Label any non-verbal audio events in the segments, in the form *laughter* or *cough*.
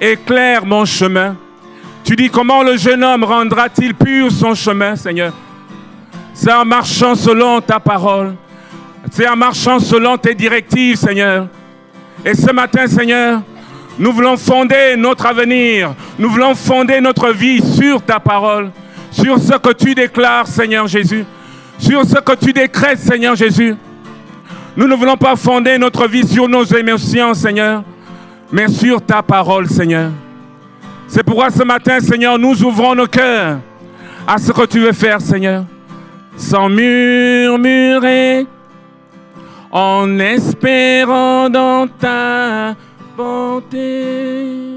Éclaire mon chemin. Tu dis comment le jeune homme rendra-t-il pur son chemin, Seigneur? C'est en marchant selon ta parole. C'est en marchant selon tes directives, Seigneur. Et ce matin, Seigneur, nous voulons fonder notre avenir. Nous voulons fonder notre vie sur ta parole, sur ce que tu déclares, Seigneur Jésus, sur ce que tu décrètes, Seigneur Jésus. Nous ne voulons pas fonder notre vie sur nos émotions, Seigneur, mais sur ta parole, Seigneur. C'est pourquoi ce matin, Seigneur, nous ouvrons nos cœurs à ce que tu veux faire, Seigneur. Sans murmurer, en espérant dans ta bonté.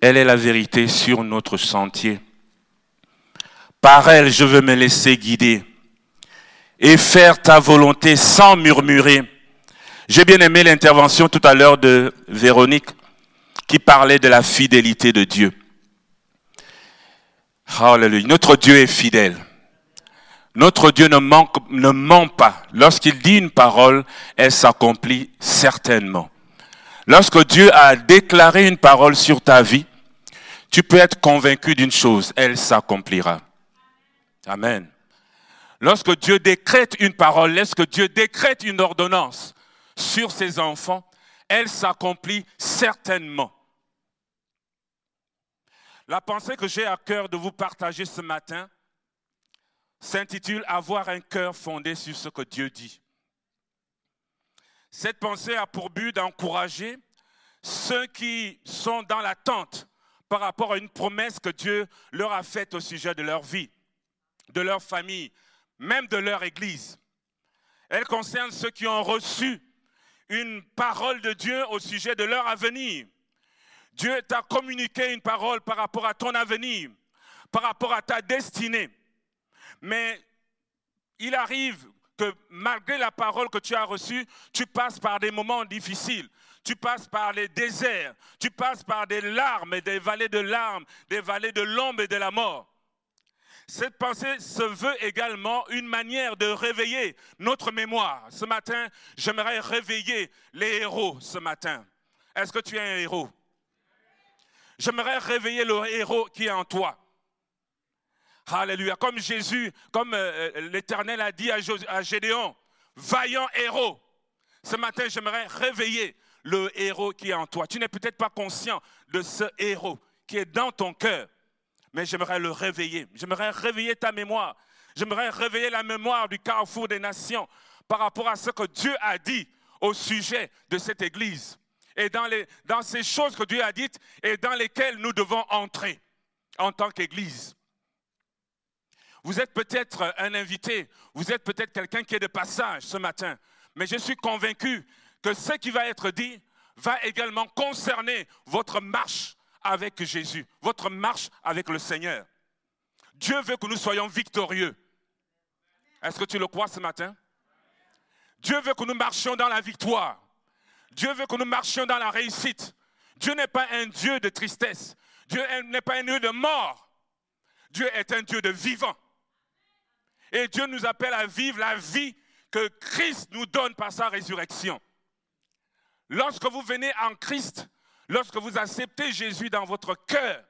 Elle est la vérité sur notre sentier. Par elle, je veux me laisser guider et faire ta volonté sans murmurer. J'ai bien aimé l'intervention tout à l'heure de Véronique qui parlait de la fidélité de Dieu. Hallelujah. Notre Dieu est fidèle. Notre Dieu ne, ne ment pas. Lorsqu'il dit une parole, elle s'accomplit certainement. Lorsque Dieu a déclaré une parole sur ta vie, tu peux être convaincu d'une chose, elle s'accomplira. Amen. Lorsque Dieu décrète une parole, lorsque Dieu décrète une ordonnance sur ses enfants, elle s'accomplit certainement. La pensée que j'ai à cœur de vous partager ce matin s'intitule Avoir un cœur fondé sur ce que Dieu dit. Cette pensée a pour but d'encourager ceux qui sont dans l'attente par rapport à une promesse que Dieu leur a faite au sujet de leur vie, de leur famille, même de leur Église. Elle concerne ceux qui ont reçu une parole de Dieu au sujet de leur avenir. Dieu t'a communiqué une parole par rapport à ton avenir, par rapport à ta destinée. Mais il arrive que malgré la parole que tu as reçue, tu passes par des moments difficiles. Tu passes par les déserts, tu passes par des larmes et des vallées de larmes, des vallées de l'ombre et de la mort. Cette pensée se veut également une manière de réveiller notre mémoire. Ce matin, j'aimerais réveiller les héros ce matin. Est-ce que tu es un héros? J'aimerais réveiller le héros qui est en toi. Alléluia. Comme Jésus, comme euh, euh, l'Éternel a dit à Gédéon, vaillant héros. Ce matin, j'aimerais réveiller le héros qui est en toi. Tu n'es peut-être pas conscient de ce héros qui est dans ton cœur mais j'aimerais le réveiller. J'aimerais réveiller ta mémoire. J'aimerais réveiller la mémoire du carrefour des nations par rapport à ce que Dieu a dit au sujet de cette Église et dans, les, dans ces choses que Dieu a dites et dans lesquelles nous devons entrer en tant qu'Église. Vous êtes peut-être un invité, vous êtes peut-être quelqu'un qui est de passage ce matin, mais je suis convaincu que ce qui va être dit va également concerner votre marche avec Jésus, votre marche avec le Seigneur. Dieu veut que nous soyons victorieux. Est-ce que tu le crois ce matin? Dieu veut que nous marchions dans la victoire. Dieu veut que nous marchions dans la réussite. Dieu n'est pas un Dieu de tristesse. Dieu n'est pas un Dieu de mort. Dieu est un Dieu de vivant. Et Dieu nous appelle à vivre la vie que Christ nous donne par sa résurrection. Lorsque vous venez en Christ, Lorsque vous acceptez Jésus dans votre cœur,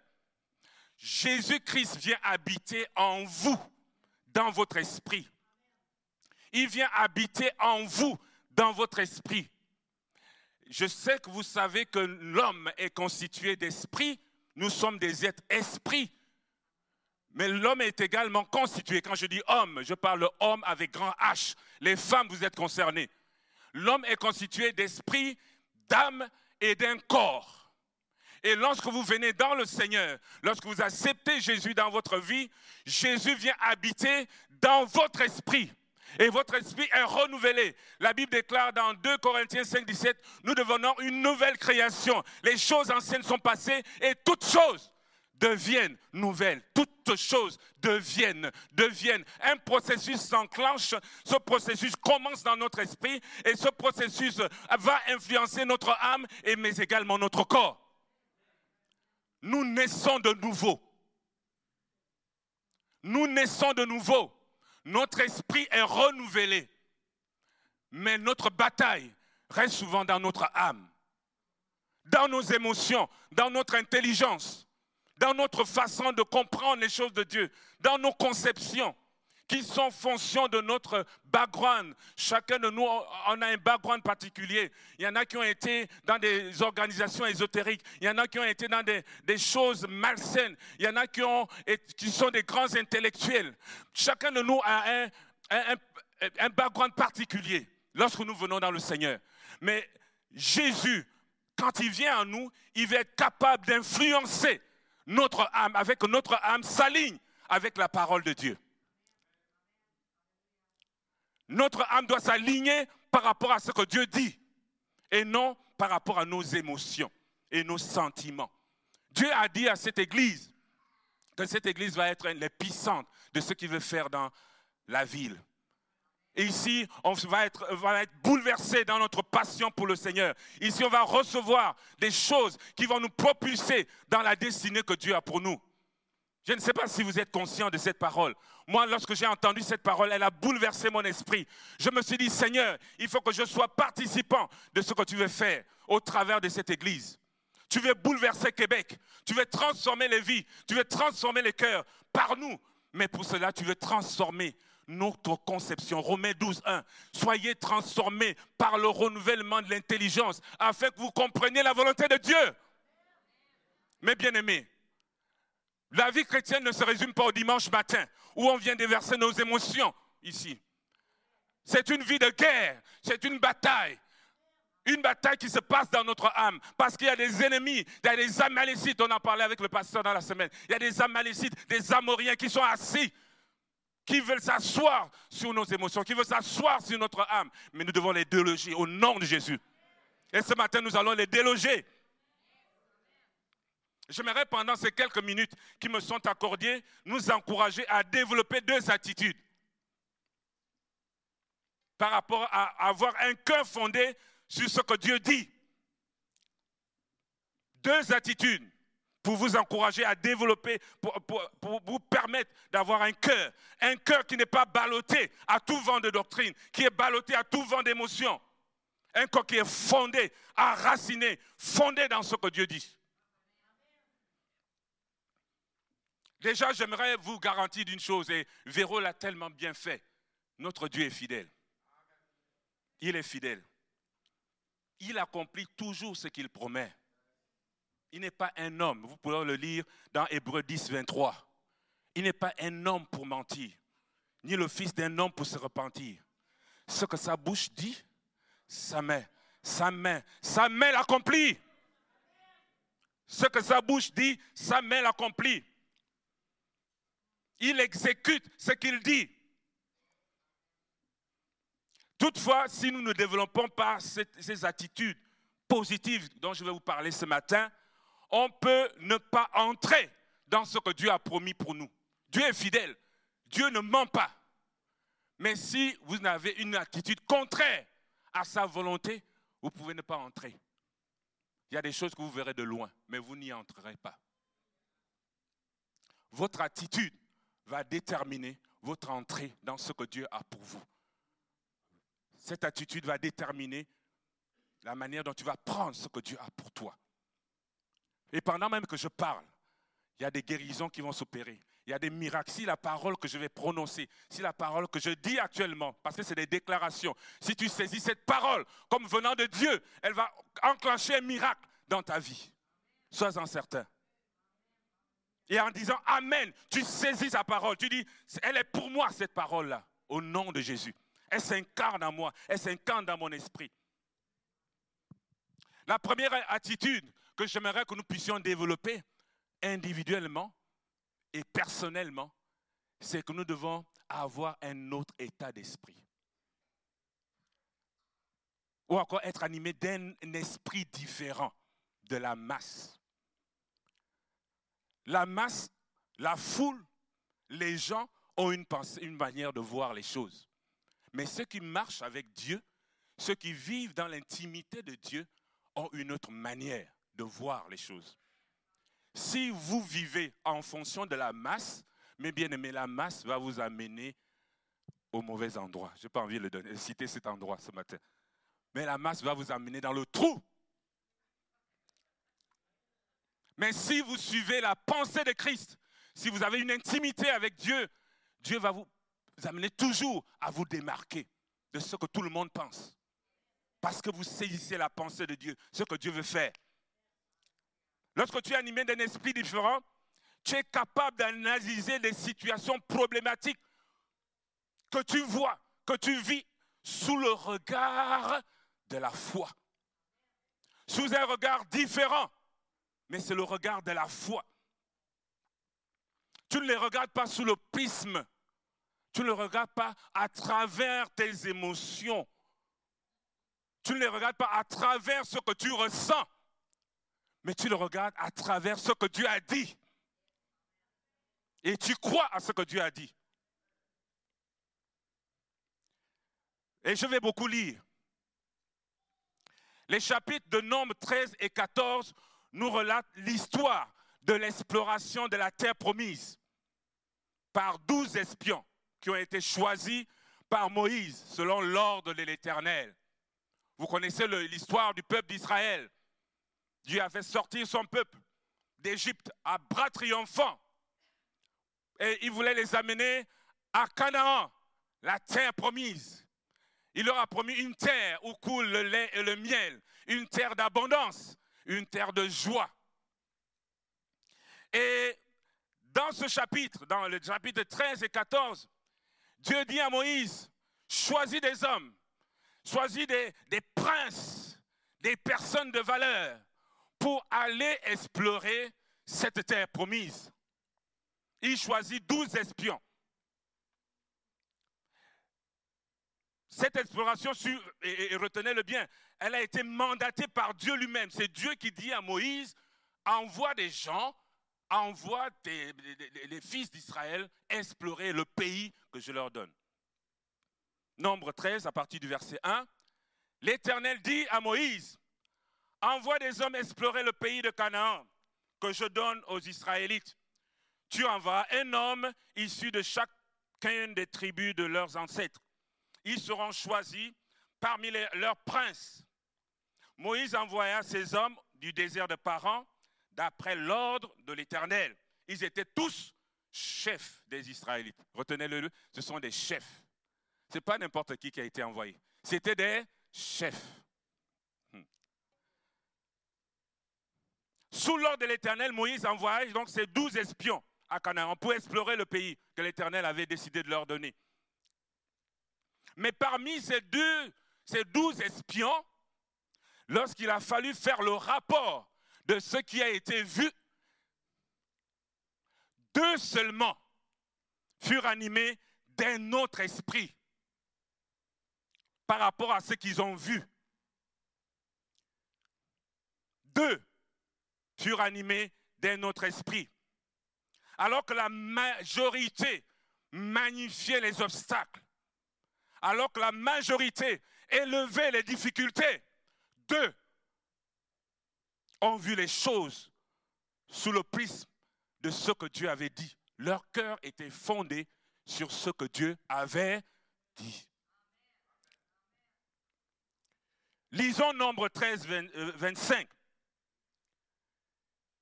Jésus-Christ vient habiter en vous, dans votre esprit. Il vient habiter en vous, dans votre esprit. Je sais que vous savez que l'homme est constitué d'esprit. Nous sommes des êtres esprits. Mais l'homme est également constitué. Quand je dis homme, je parle homme avec grand H. Les femmes, vous êtes concernés. L'homme est constitué d'esprit, d'âme et d'un corps. Et lorsque vous venez dans le Seigneur, lorsque vous acceptez Jésus dans votre vie, Jésus vient habiter dans votre esprit. Et votre esprit est renouvelé. La Bible déclare dans 2 Corinthiens 5, 17, nous devenons une nouvelle création. Les choses anciennes sont passées et toutes choses deviennent nouvelles. Toutes choses deviennent, deviennent. Un processus s'enclenche, ce processus commence dans notre esprit et ce processus va influencer notre âme et mais également notre corps. nous naissons de nouveau. Nous naissons de nouveau. Notre esprit est renouvelé. Mais notre bataille reste souvent dans notre âme, dans nos émotions, dans notre intelligence, dans notre façon de comprendre les choses de Dieu, dans nos conceptions qui sont fonction de notre background. Chacun de nous, on a un background particulier. Il y en a qui ont été dans des organisations ésotériques. Il y en a qui ont été dans des, choses malsaines. Il y en a qui, ont, qui sont des grands intellectuels. Chacun de nous a un, un, un background particulier lorsque nous venons dans le Seigneur. Mais Jésus, quand il vient à nous, il va être capable d'influencer notre âme, avec notre âme s'aligne avec la parole de Dieu. Notre âme doit s'aligner par rapport à ce que Dieu dit et non par rapport à nos émotions et nos sentiments. Dieu a dit à cette église que cette église va être l'épicentre de ce qu'il veut faire dans la ville. Et ici, on va être, va être bouleversé dans notre passion pour le Seigneur. Ici, on va recevoir des choses qui vont nous propulser dans la destinée que Dieu a pour nous. Je ne sais pas si vous êtes conscient de cette parole. Moi, lorsque j'ai entendu cette parole, elle a bouleversé mon esprit. Je me suis dit, Seigneur, il faut que je sois participant de ce que tu veux faire au travers de cette église. Tu veux bouleverser Québec. Tu veux transformer les vies. Tu veux transformer les cœurs par nous. Mais pour cela, tu veux transformer notre conception. Romains 12, 1. Soyez transformés par le renouvellement de l'intelligence afin que vous compreniez la volonté de Dieu. Mes bien-aimés, la vie chrétienne ne se résume pas au dimanche matin où on vient déverser nos émotions ici. C'est une vie de guerre, c'est une bataille. Une bataille qui se passe dans notre âme parce qu'il y a des ennemis, il y a des amalécites, on en parlait avec le pasteur dans la semaine, il y a des amalécites, des amoriens qui sont assis, qui veulent s'asseoir sur nos émotions, qui veulent s'asseoir sur notre âme. Mais nous devons les déloger au nom de Jésus. Et ce matin, nous allons les déloger. J'aimerais pendant ces quelques minutes qui me sont accordées, nous encourager à développer deux attitudes par rapport à avoir un cœur fondé sur ce que Dieu dit. Deux attitudes pour vous encourager à développer, pour, vous permettre d'avoir un cœur, un cœur qui n'est pas ballotté à tout vent de doctrine, qui est ballotté à tout vent d'émotion, un cœur qui est fondé, enraciné, fondé dans ce que Dieu dit. Déjà, j'aimerais vous garantir d'une chose, et Véro l'a tellement bien fait. Notre Dieu est fidèle. Il est fidèle. Il accomplit toujours ce qu'il promet. Il n'est pas un homme. Vous pouvez le lire dans Hébreu 10, 23. Il n'est pas un homme pour mentir, ni le fils d'un homme pour se repentir. Ce que sa bouche dit, sa main, sa main, sa main l'accomplit. Ce que sa bouche dit, sa main l'accomplit. Il exécute ce qu'il dit. Toutefois, si nous ne développons pas ces attitudes positives dont je vais vous parler ce matin, on peut ne pas entrer dans ce que Dieu a promis pour nous. Dieu est fidèle. Dieu ne ment pas. Mais si vous avez une attitude contraire à sa volonté, vous pouvez ne pas entrer. Il y a des choses que vous verrez de loin, mais vous n'y entrerez pas. Votre attitude va déterminer votre entrée dans ce que Dieu a pour vous. Cette attitude va déterminer la manière dont tu vas prendre ce que Dieu a pour toi. Et pendant même que je parle, il y a des guérisons qui vont s'opérer. Il y a des miracles. Si la parole que je vais prononcer, si la parole que je dis actuellement, parce que c'est des déclarations, si tu saisis cette parole comme venant de Dieu, elle va enclencher un miracle dans ta vie. Sois-en certain. Et en disant Amen, tu saisis sa parole. Tu dis, elle est pour moi cette parole-là, au nom de Jésus. Elle s'incarne en moi, elle s'incarne dans mon esprit. La première attitude que j'aimerais que nous puissions développer individuellement et personnellement, c'est que nous devons avoir un autre état d'esprit. Ou encore être animé d'un esprit différent de la masse. La masse, la foule, les gens ont une, pensée, une manière de voir les choses. Mais ceux qui marchent avec Dieu, ceux qui vivent dans l'intimité de Dieu, ont une autre manière de voir les choses. Si vous vivez en fonction de la masse, mais bien aimé, la masse va vous amener au mauvais endroit. Je n'ai pas envie de citer cet endroit ce matin. Mais la masse va vous amener dans le trou. Mais si vous suivez la pensée de Christ, si vous avez une intimité avec Dieu, Dieu va vous amener toujours à vous démarquer de ce que tout le monde pense. Parce que vous saisissez la pensée de Dieu, ce que Dieu veut faire. Lorsque tu es animé d'un esprit différent, tu es capable d'analyser des situations problématiques que tu vois, que tu vis sous le regard de la foi. Sous un regard différent, mais c'est le regard de la foi. Tu ne les regardes pas sous le prisme, tu ne les regardes pas à travers tes émotions, tu ne les regardes pas à travers ce que tu ressens, mais tu le regardes à travers ce que Dieu a dit. Et tu crois à ce que Dieu a dit. Et je vais beaucoup lire. Les chapitres de Nombre 13 et 14 nous relatent l'histoire de l'exploration de la terre promise par douze espions qui ont été choisis par Moïse selon l'ordre de l'Éternel. Vous connaissez l'histoire du peuple d'Israël. Dieu a fait sortir son peuple d'Égypte à bras triomphants. Et il voulait les amener à Canaan, la terre promise. Il leur a promis une terre où coule le lait et le miel, une terre d'abondance, une terre de joie. Et dans ce chapitre, dans le chapitre 13 et 14, Dieu dit à Moïse, choisis des hommes, choisis des, des princes, des personnes de valeur pour aller explorer cette terre promise. Il choisit douze espions. Cette exploration, et, retenez-le bien, elle a été mandatée par Dieu lui-même. C'est Dieu qui dit à Moïse, envoie des gens, envoie les fils d'Israël explorer le pays que je leur donne. Nombre 13, à partir du verset 1, l'Éternel dit à Moïse, envoie des hommes explorer le pays de Canaan que je donne aux Israélites. Tu envoies un homme issu de chacune des tribus de leurs ancêtres ils seront choisis parmi leurs princes. Moïse envoya ces hommes du désert de Paran d'après l'ordre de l'Éternel. Ils étaient tous chefs des Israélites. Retenez-le, ce sont des chefs. Ce n'est pas n'importe qui qui a été envoyé. C'était des chefs. Sous l'ordre de l'Éternel, Moïse envoya donc ces douze espions à Canaan pour explorer le pays que l'Éternel avait décidé de leur donner. Mais parmi ces ces douze espions, lorsqu'il a fallu faire le rapport de ce qui a été vu, deux seulement furent animés d'un autre esprit par rapport à ce qu'ils ont vu. Deux furent animés d'un autre esprit. Alors que la majorité magnifiait les obstacles, alors que la majorité élevait les difficultés. Deux ont vu les choses sous le prisme de ce que Dieu avait dit. Leur cœur était fondé sur ce que Dieu avait dit. Lisons Nombre 13, 25.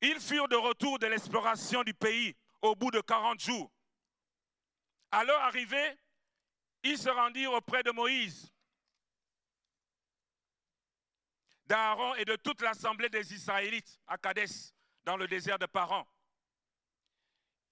Ils furent de retour de l'exploration du pays au bout de 40 jours. À leur arrivée, ils se rendirent auprès de Moïse, d'Aaron et de toute l'assemblée des Israélites à Kadès, dans le désert de Paran.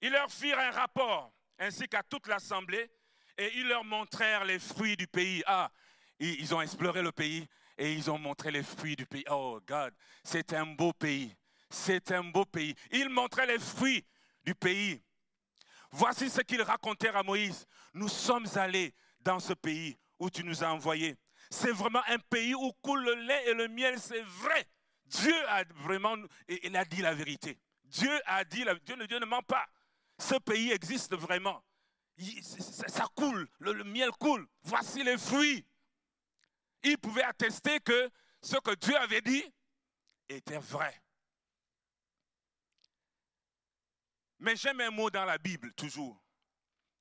Ils leur firent un rapport, ainsi qu'à toute l'assemblée, et ils leur montrèrent les fruits du pays. Ah, ils ont exploré le pays et ils ont montré les fruits du pays. Oh, God, c'est un beau pays. C'est un beau pays. Ils montraient les fruits du pays. Voici ce qu'ils racontèrent à Moïse. Nous sommes allés dans ce pays où tu nous as envoyés. C'est vraiment un pays où coule le lait et le miel, c'est vrai. Dieu a vraiment, il a dit la vérité. Dieu a dit, la, Dieu, ne ment pas. Ce pays existe vraiment. ça, coule, le, miel coule. Voici les fruits. Il pouvait attester que ce que Dieu avait dit était vrai. Mais j'aime un mot dans la Bible, toujours.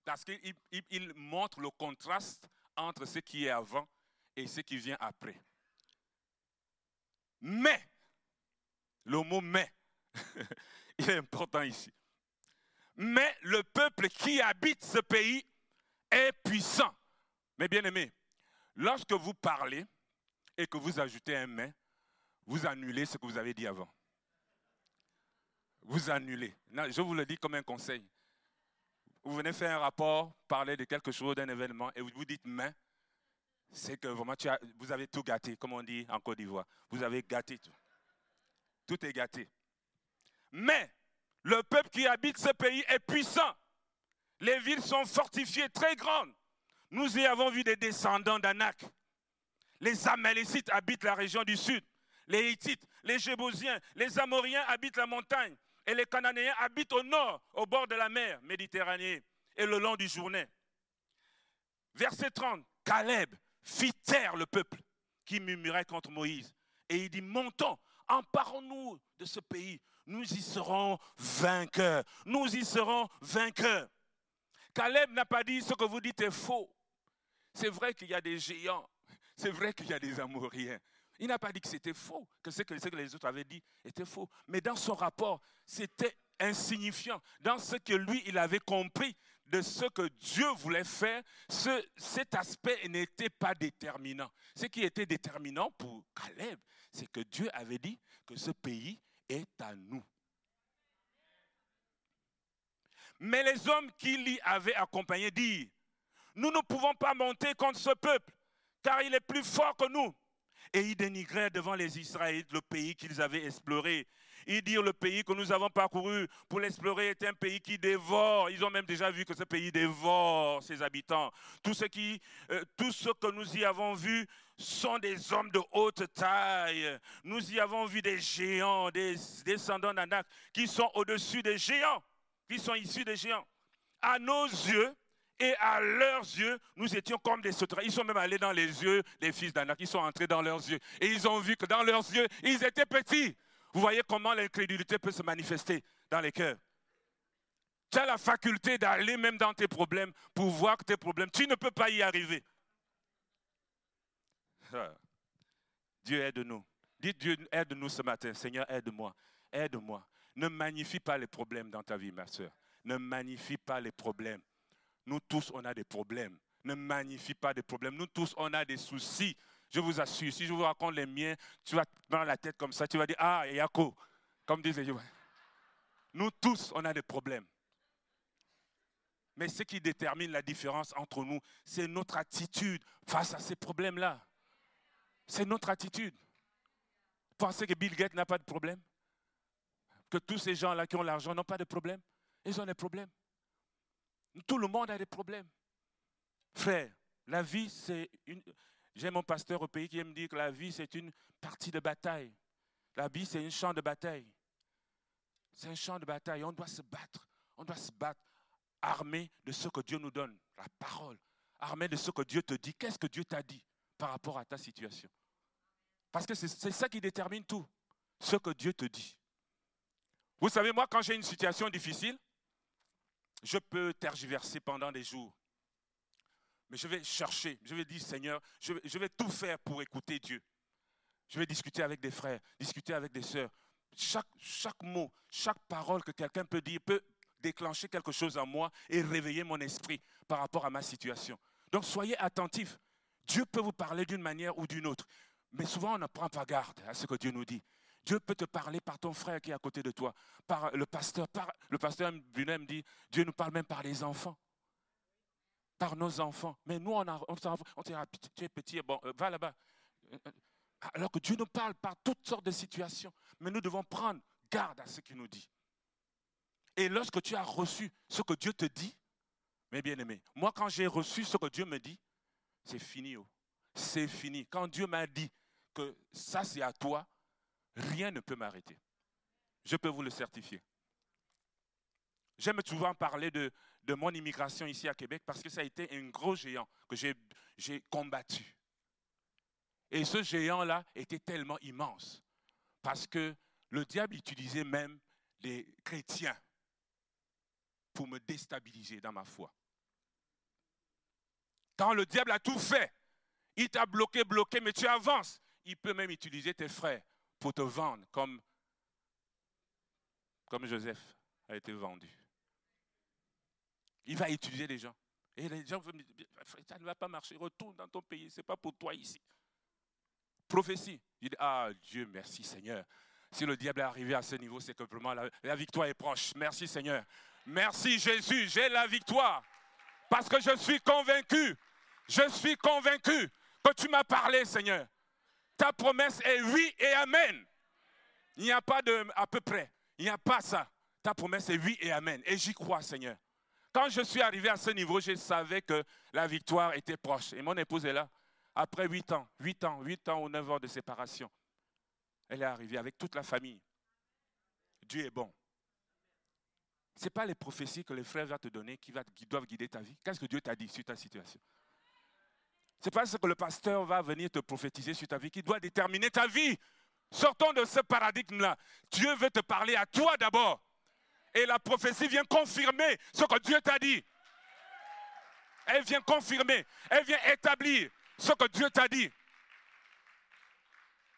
Parce qu'il montre le contraste entre ce qui est avant et ce qui vient après. Mais, le mot mais, *laughs* il est important ici. Mais le peuple qui habite ce pays est puissant. Mais bien aimé, lorsque vous parlez et que vous ajoutez un mais, vous annulez ce que vous avez dit avant. Vous annulez. je vous le dis comme un conseil. Vous venez faire un rapport, parler de quelque chose, d'un événement, et vous vous dites mais, c'est que vraiment vous avez tout gâté, comme on dit en Côte d'Ivoire. Vous avez gâté tout. Tout est gâté. Mais le peuple qui habite ce pays est puissant. Les villes sont fortifiées, très grandes. Nous y avons vu des descendants d'Anak. Les Amalécites habitent la région du sud. Les Hittites, les Jébosiens, les Amoriens habitent la montagne. Et les Cananéens habitent au nord, au bord de la mer Méditerranée et le long du Jourdain. Verset 30, Caleb fit taire le peuple qui murmurait contre Moïse. Et il dit, montons, emparons-nous de ce pays. Nous y serons vainqueurs. Nous y serons vainqueurs. Caleb n'a pas dit ce que vous dites est faux. C'est vrai qu'il y a des géants. C'est vrai qu'il y a des Amoriens. Il n'a pas dit que c'était faux, que ce, que les autres avaient dit était faux. Mais dans son rapport, c'était insignifiant. Dans ce que lui, il avait compris de ce que Dieu voulait faire, ce, cet aspect n'était pas déterminant. Ce qui était déterminant pour Caleb, c'est que Dieu avait dit que ce pays est à nous. Mais les hommes qui l'y avaient accompagné disent, nous ne pouvons pas monter contre ce peuple, car il est plus fort que nous. Et ils dénigrèrent devant les Israélites le pays qu'ils avaient exploré. Ils dirent le pays que nous avons parcouru pour l'explorer est un pays qui dévore. Ils ont même déjà vu que ce pays dévore ses habitants. Tout ce, qui, euh, tout ce que nous y avons vu sont des hommes de haute taille. Nous y avons vu des géants, des descendants d'Anak, qui sont au-dessus des géants qui sont issus des géants. À nos yeux et à leurs yeux, nous étions comme des sauterelles. Ils sont même allés dans les yeux des fils d'Anak. Ils sont entrés dans leurs yeux. Et ils ont vu que dans leurs yeux, ils étaient petits. Vous voyez comment l'incrédulité peut se manifester dans les cœurs. Tu as la faculté d'aller même dans tes problèmes pour voir tes problèmes. Tu ne peux pas y arriver. Ah. Dieu aide-nous. Dites Dieu aide-nous ce matin. Seigneur, aide-moi. Aide-moi. Ne magnifie pas les problèmes dans ta vie, ma soeur. Ne magnifie pas les problèmes. Nous tous, on a des problèmes. Ne magnifie pas des problèmes. Nous tous, on a des soucis. Je vous assure, si je vous raconte les miens, tu vas dans la tête comme ça, tu vas dire, ah, Yako, comme disait Nous tous, on a des problèmes. Mais ce qui détermine la différence entre nous, c'est notre attitude face à ces problèmes-là. C'est notre attitude. Pensez que Bill Gates n'a pas de problème? Que tous ces gens-là qui ont l'argent n'ont pas de problème? Ils ont des problèmes. Tout le monde a des problèmes. Frère, la vie, c'est une... J'ai mon pasteur au pays qui me dit que la vie, c'est une partie de bataille. La vie, c'est un champ de bataille. C'est un champ de bataille. On doit se battre. On doit se battre armé de ce que Dieu nous donne, la parole. Armé de ce que Dieu te dit. Qu'est-ce que Dieu t'a dit par rapport à ta situation? Parce que c'est ça qui détermine tout. Ce que Dieu te dit. Vous savez, moi, quand j'ai une situation difficile, je peux tergiverser pendant des jours. Mais je vais chercher, je vais dire, Seigneur, je vais, tout faire pour écouter Dieu. Je vais discuter avec des frères, discuter avec des sœurs. Chaque, mot, chaque parole que quelqu'un peut dire peut déclencher quelque chose en moi et réveiller mon esprit par rapport à ma situation. Donc soyez attentifs. Dieu peut vous parler d'une manière ou d'une autre. Mais souvent, on ne prend pas garde à ce que Dieu nous dit. Dieu peut te parler par ton frère qui est à côté de toi, par le pasteur. Par, le pasteur lui-même dit, Dieu nous parle même par les enfants, par nos enfants. Mais nous, on, a, on, dit, ah, tu es petit, bon, euh, va là-bas. Euh, euh, alors que Dieu nous parle par toutes sortes de situations. Mais nous devons prendre garde à ce qu'il nous dit. Et lorsque tu as reçu ce que Dieu te dit, mes bien-aimés, moi quand j'ai reçu ce que Dieu me dit, c'est fini. Oh. C'est fini. Quand Dieu m'a dit que ça c'est à toi, rien ne peut m'arrêter. Je peux vous le certifier. J'aime souvent parler de, de, mon immigration ici à Québec parce que ça a été un gros géant que j'ai combattu. Et ce géant-là était tellement immense parce que le diable utilisait même les chrétiens pour me déstabiliser dans ma foi. Quand le diable a tout fait, il t'a bloqué, bloqué, mais tu avances. Il peut même utiliser tes frères pour te vendre comme, comme Joseph a été vendu. Il va utiliser les gens. Et les gens vont me dire, ça ne va pas marcher, retourne dans ton pays, ce n'est pas pour toi ici. Prophétie. Il dit, ah Dieu, merci Seigneur. Si le diable est arrivé à ce niveau, c'est que vraiment la, la victoire est proche. Merci Seigneur. Merci Jésus, j'ai la victoire. Parce que je suis convaincu, je suis convaincu que tu m'as parlé Seigneur. Ta promesse est oui et amen. Il n'y a pas de à peu près. Il n'y a pas ça. Ta promesse est oui et amen. Et j'y crois Seigneur. Quand je suis arrivé à ce niveau, je savais que la victoire était proche. Et mon épouse est là. Après huit ans, huit ans, huit ans ou neuf ans de séparation, elle est arrivée avec toute la famille. Dieu est bon. Ce n'est pas les prophéties que les frères vont te donner qui, doivent guider ta vie. Qu'est-ce que Dieu t'a dit sur ta situation? N'est pas ce que le pasteur va venir te prophétiser sur ta vie qui doit déterminer ta vie. Sortons de ce paradigme-là. Dieu veut te parler à toi d'abord. Et la prophétie vient confirmer ce que Dieu t'a dit. Elle vient confirmer, elle vient établir ce que Dieu t'a dit.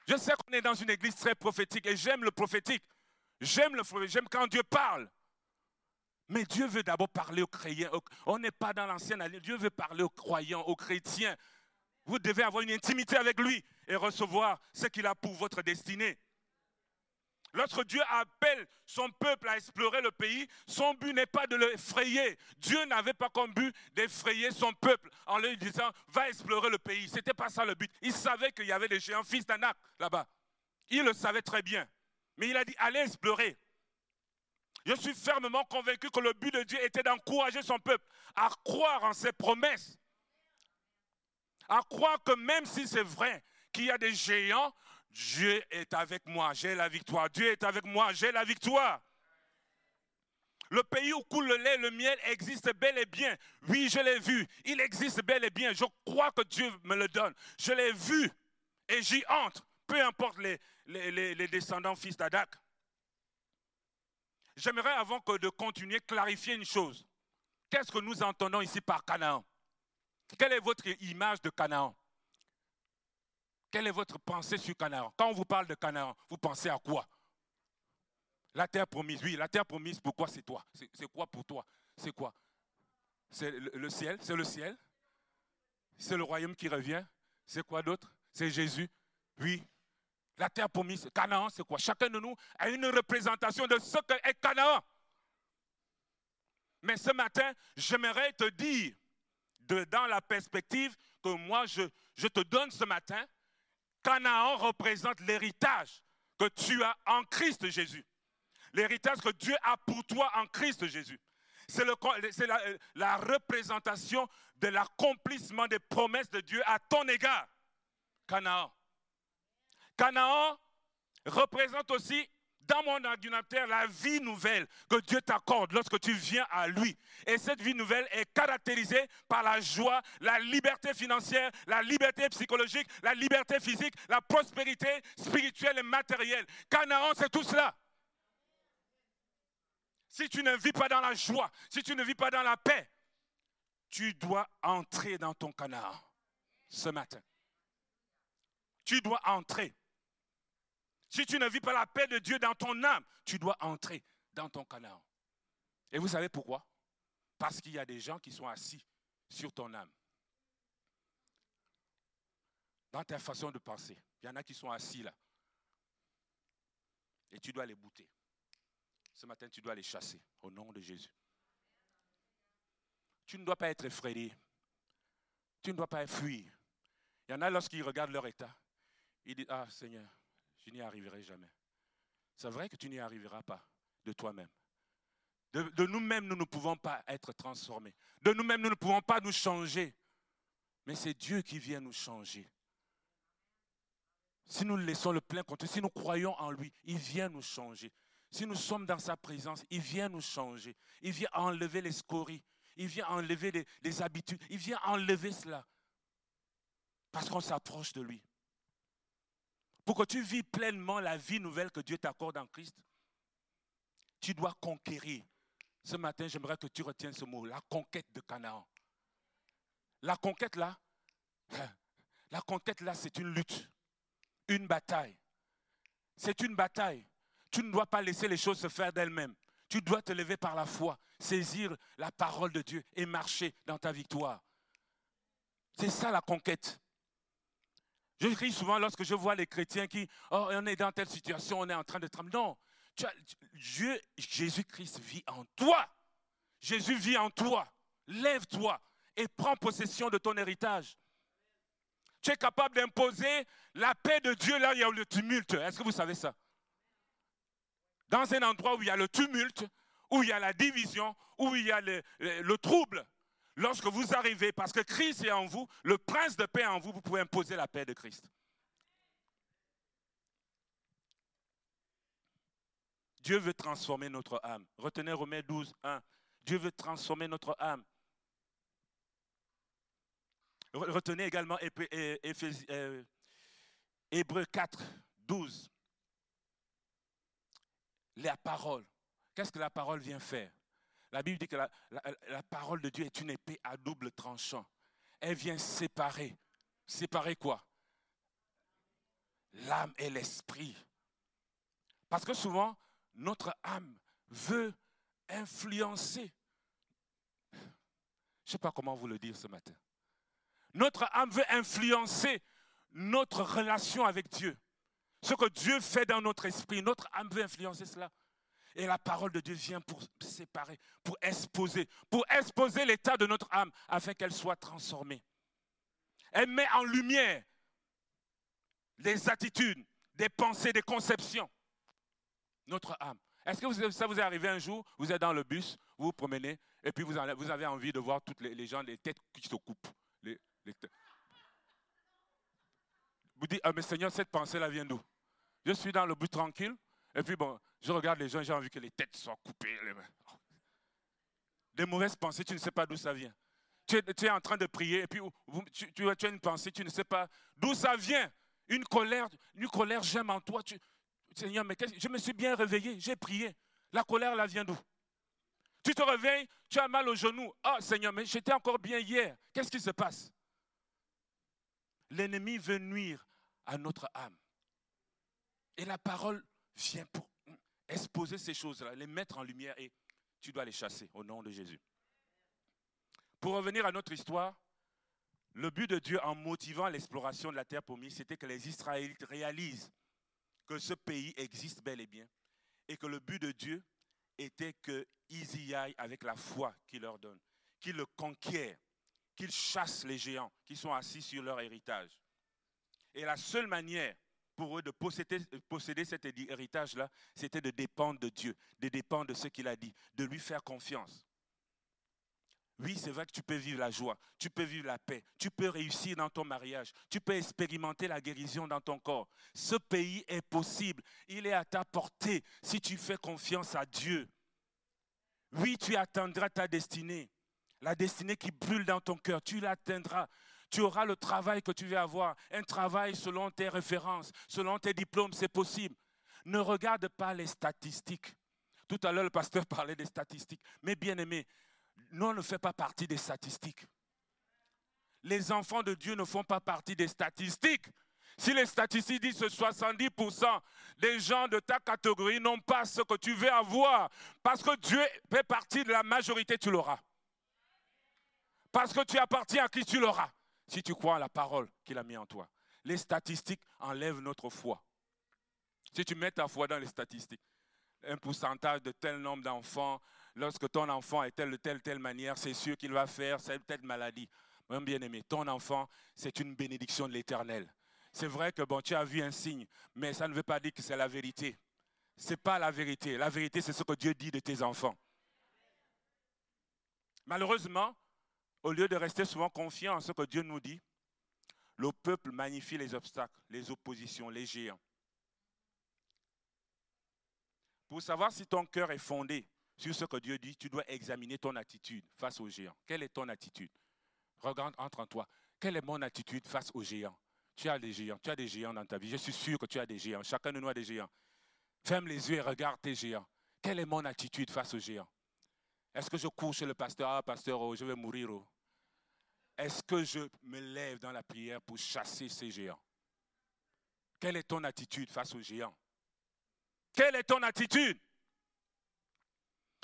Je sais qu'on est dans une église très prophétique et j'aime le prophétique. J'aime le j'aime quand Dieu parle. Mais Dieu veut d'abord parler aux croyants. On n'est pas dans l'ancienne alliance. Dieu veut parler aux croyants, aux chrétiens. Vous devez avoir une intimité avec lui et recevoir ce qu'il a pour votre destinée. Lorsque Dieu appelle son peuple à explorer le pays, son but n'est pas de l'effrayer. Dieu n'avait pas comme but d'effrayer son peuple en lui disant va explorer le pays. Ce n'était pas ça le but. Il savait qu'il y avait des géants fils d'Anak là-bas. Il le savait très bien. Mais il a dit allez explorer. Je suis fermement convaincu que le but de Dieu était d'encourager son peuple à croire en ses promesses. À croire que même si c'est vrai qu'il y a des géants, Dieu est avec moi, j'ai la victoire. Dieu est avec moi, j'ai la victoire. Le pays où coule le lait le miel existe bel et bien. Oui, je l'ai vu. Il existe bel et bien. Je crois que Dieu me le donne. Je l'ai vu et j'y entre. Peu importe les, les, descendants fils d'Adak. J'aimerais, avant que de continuer, clarifier une chose. Qu'est-ce que nous entendons ici par Canaan? Quelle est votre image de Canaan? Quelle est votre pensée sur Canaan? Quand on vous parle de Canaan, vous pensez à quoi? La terre promise, oui, la terre promise, pourquoi c'est toi? C'est quoi pour toi? C'est quoi? C'est le, ciel? C'est le ciel? C'est le royaume qui revient? C'est quoi d'autre? C'est Jésus? Oui. La terre promise, Canaan, c'est quoi? Chacun de nous a une représentation de ce qu'est Canaan. Mais ce matin, j'aimerais te dire, de, dans la perspective que moi je, te donne ce matin, Canaan représente l'héritage que tu as en Christ Jésus. L'héritage que Dieu a pour toi en Christ Jésus. C'est la, la représentation de l'accomplissement des promesses de Dieu à ton égard. Canaan. Canaan représente aussi dans mon argumentaire la vie nouvelle que Dieu t'accorde lorsque tu viens à lui. Et cette vie nouvelle est caractérisée par la joie, la liberté financière, la liberté psychologique, la liberté physique, la prospérité spirituelle et matérielle. Canaan, c'est tout cela. Si tu ne vis pas dans la joie, si tu ne vis pas dans la paix, tu dois entrer dans ton Canaan ce matin. Tu dois entrer. Si tu ne vis pas la paix de Dieu dans ton âme, tu dois entrer dans ton Canaan. Et vous savez pourquoi? Parce qu'il y a des gens qui sont assis sur ton âme. Dans ta façon de penser. Il y en a qui sont assis là. Et tu dois les bouter. Ce matin, tu dois les chasser au nom de Jésus. Tu ne dois pas être effrayé. Tu ne dois pas fuir. Il y en a lorsqu'ils regardent leur état, ils disent, ah Seigneur, tu n'y arriverai jamais. C'est vrai que tu n'y arriveras pas de toi-même. De, nous-mêmes, nous ne pouvons pas être transformés. De nous-mêmes, nous ne pouvons pas nous changer. Mais c'est Dieu qui vient nous changer. Si nous laissons le plein compte, si nous croyons en lui, il vient nous changer. Si nous sommes dans sa présence, il vient nous changer. Il vient enlever les scories. Il vient enlever les, les habitudes. Il vient enlever cela. Parce qu'on s'approche de lui pour que tu vis pleinement la vie nouvelle que Dieu t'accorde en Christ, tu dois conquérir Ce matin, j'aimerais que tu retiennes ce mot, la conquête de Canaan. La conquête là, *laughs* la conquête là, c'est une lutte, une bataille. C'est une bataille. Tu ne dois pas laisser les choses se faire d'elles-mêmes. Tu dois te lever par la foi, saisir la parole de Dieu et marcher dans ta victoire. C'est ça la conquête. Je crie souvent lorsque je vois les chrétiens qui, oh, on est dans telle situation, on est en train de trembler. Non, Jésus-Christ vit en toi. Jésus vit en toi. Lève-toi et prends possession de ton héritage. Tu es capable d'imposer la paix de Dieu là où il y a le tumulte. Est-ce que vous savez ça? Dans un endroit où il y a le tumulte, où il y a la division, où il y a le trouble, lorsque vous arrivez, parce que Christ est en vous, le prince de paix en vous, vous pouvez imposer la paix de Christ. Dieu veut transformer notre âme. Retenez Romains 12, 1. Dieu veut transformer notre âme. Retenez également euh, Hébreu 4, 12. La parole. Qu'est-ce que la parole vient faire? La Bible dit que la, parole de Dieu est une épée à double tranchant. Elle vient séparer. Séparer quoi? L'âme et l'esprit. Parce que souvent, notre âme veut influencer. Je ne sais pas comment vous le dire ce matin. Notre âme veut influencer notre relation avec Dieu. Ce que Dieu fait dans notre esprit, notre âme veut influencer cela. Et la parole de Dieu vient pour séparer, pour exposer, pour exposer l'état de notre âme afin qu'elle soit transformée. Elle met en lumière des attitudes, des pensées, des conceptions notre âme. Est-ce que ça vous est arrivé un jour, vous êtes dans le bus, vous vous promenez, et puis vous avez envie de voir toutes les, gens, les têtes qui se coupent. vous dites, ah mais Seigneur, cette pensée-là vient d'où? Je suis dans le bus tranquille, et puis bon, je regarde les gens, j'ai envie que les têtes soient coupées. Des mauvaises pensées, tu ne sais pas d'où ça vient. Tu es, en train de prier, et puis tu, as une pensée, tu ne sais pas d'où ça vient. Une colère, une colère j'aime en toi. Seigneur, mais je me suis bien réveillé, j'ai prié. La colère, là, vient d'où? Tu te réveilles, tu as mal au genou. Oh Seigneur, mais j'étais encore bien hier. Qu'est-ce qui se passe? L'ennemi veut nuire à notre âme. Et la parole vient pour exposer ces choses-là, les mettre en lumière et tu dois les chasser au nom de Jésus. Pour revenir à notre histoire, le but de Dieu en motivant l'exploration de la terre promise, c'était que les Israélites réalisent que ce pays existe bel et bien et que le but de Dieu était qu'ils y aillent avec la foi qu'il leur donne, qu'ils le conquièrent, qu'ils chassent les géants qui sont assis sur leur héritage. Et la seule manière pour eux de posséder, cet héritage-là, c'était de dépendre de Dieu, de dépendre de ce qu'il a dit, de lui faire confiance. Oui, c'est vrai que tu peux vivre la joie, tu peux vivre la paix, tu peux réussir dans ton mariage, tu peux expérimenter la guérison dans ton corps. Ce pays est possible, il est à ta portée si tu fais confiance à Dieu. Oui, tu atteindras ta destinée, la destinée qui brûle dans ton cœur, tu l'atteindras. Tu auras le travail que tu veux avoir, un travail selon tes références, selon tes diplômes, c'est possible. Ne regarde pas les statistiques. Tout à l'heure, le pasteur *laughs* parlait des statistiques. Mais bien aimé, nous, ne fait pas partie des statistiques. Les enfants de Dieu ne font pas partie des statistiques. Si les statistiques disent que 70% des gens de ta catégorie n'ont pas ce que tu veux avoir, parce que Dieu fait partie de la majorité, tu l'auras. Parce que tu appartiens à qui tu l'auras, si tu crois à la parole qu'il a mis en toi. Les statistiques enlèvent notre foi. Si tu mets ta foi dans les statistiques, un pourcentage de tel nombre d'enfants, lorsque ton enfant est telle, telle, telle manière, c'est sûr qu'il va faire cette maladie. Mon bien-aimé, ton enfant, c'est une bénédiction de l'éternel. C'est vrai que bon, tu as vu un signe, mais ça ne veut pas dire que c'est la vérité. Ce n'est pas la vérité. La vérité, c'est ce que Dieu dit de tes enfants. Malheureusement, au lieu de rester souvent confiant en ce que Dieu nous dit, le peuple magnifie les obstacles, les oppositions, les géants. Pour savoir si ton cœur est fondé sur ce que Dieu dit, tu dois examiner ton attitude face aux géants. Quelle est ton attitude? Regarde entre en toi. Quelle est mon attitude face aux géants? Tu as des géants, tu as des géants dans ta vie. Je suis sûr que tu as des géants. Chacun de nous a des géants. Ferme les yeux et regarde tes géants. Quelle est mon attitude face aux géants? Est-ce que je cours chez le pasteur? Ah, pasteur, oh, je vais mourir. Oh. Est-ce que je me lève dans la prière pour chasser ces géants? Quelle est ton attitude face aux géants? Quelle est ton attitude?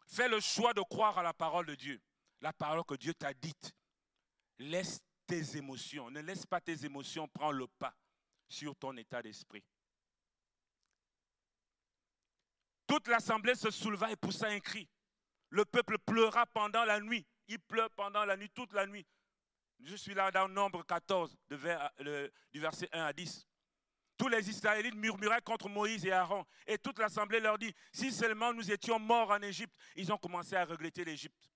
Fais le choix de croire à la parole de Dieu, la parole que Dieu t'a dite. Laisse tes émotions, ne laisse pas tes émotions prendre le pas sur ton état d'esprit. Toute l'assemblée se souleva et poussa un cri. Le peuple pleura pendant la nuit. Il pleure pendant la nuit, toute la nuit. Je suis là dans Nombre 14, du verset 1 à 10. Tous les Israélites murmuraient contre Moïse et Aaron. Et toute l'assemblée leur dit, si seulement nous étions morts en Égypte, ils ont commencé à regretter l'Égypte.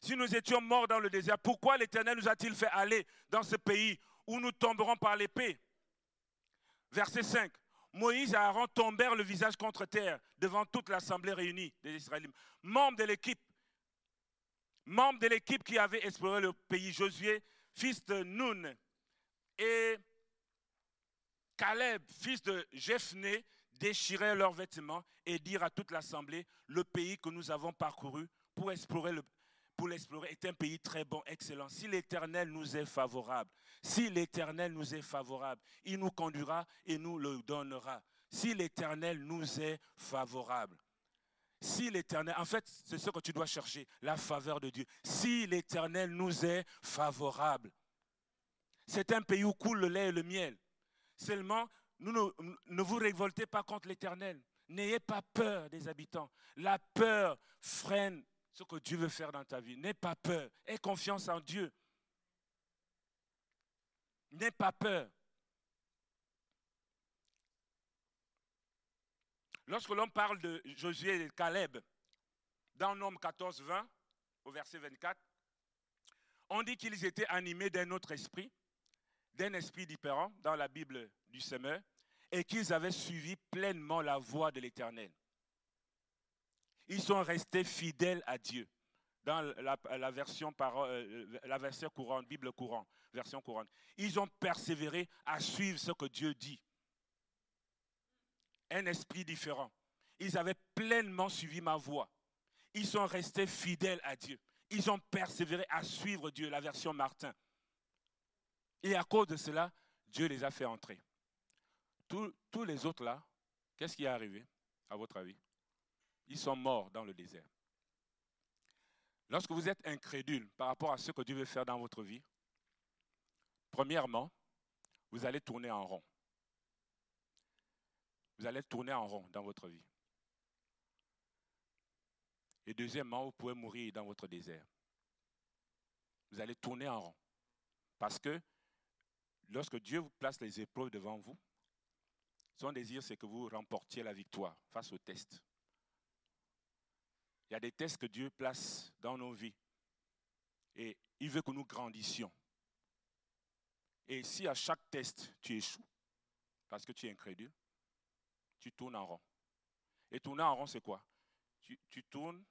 Si nous étions morts dans le désert, pourquoi l'Éternel nous a-t-il fait aller dans ce pays où nous tomberons par l'épée? Verset 5. Moïse et Aaron tombèrent le visage contre terre devant toute l'assemblée réunie des Israélites. Membres de l'équipe, qui avait exploré le pays, Josué, fils de Nun, et Caleb, fils de Jephné, déchirèrent leurs vêtements et dirent à toute l'assemblée, le pays que nous avons parcouru pour explorer le, pour l'explorer est un pays très bon, excellent. Si l'Éternel nous est favorable, si l'Éternel nous est favorable, il nous conduira et nous le donnera. Si l'Éternel nous est favorable. Si l'Éternel, en fait, c'est ce que tu dois chercher, la faveur de Dieu. Si l'Éternel nous est favorable. C'est un pays où coule le lait et le miel. Seulement, nous ne, ne vous révoltez pas contre l'Éternel. N'ayez pas peur des habitants. La peur freine ce que Dieu veut faire dans ta vie. N'aie pas peur. Aie confiance en Dieu. N'aie pas peur. Lorsque l'on parle de Josué et de Caleb, dans Nombre 14, 20, au verset 24, on dit qu'ils étaient animés d'un autre esprit, d'un esprit différent dans la Bible du Semeur, et qu'ils avaient suivi pleinement la voie de l'Éternel. Ils sont restés fidèles à Dieu. Dans la, version, euh, la version courante, Bible courante, version courante. Ils ont persévéré à suivre ce que Dieu dit. Un esprit différent. Ils avaient pleinement suivi ma voie. Ils sont restés fidèles à Dieu. Ils ont persévéré à suivre Dieu, la version Martin. Et à cause de cela, Dieu les a fait entrer. Tous les autres là, qu'est-ce qui est arrivé, à votre avis? Ils sont morts dans le désert. Lorsque vous êtes incrédule par rapport à ce que Dieu veut faire dans votre vie, premièrement, vous allez tourner en rond. Vous allez tourner en rond dans votre vie. Et deuxièmement, vous pouvez mourir dans votre désert. Vous allez tourner en rond. Parce que lorsque Dieu vous place les épreuves devant vous, son désir, c'est que vous remportiez la victoire face au test. Il y a des tests que Dieu place dans nos vies. Et il veut que nous grandissions. Et si à chaque test, tu échoues, parce que tu es incrédule, tu tournes en rond. Et tourner en rond, c'est quoi? Tu, tu, tournes,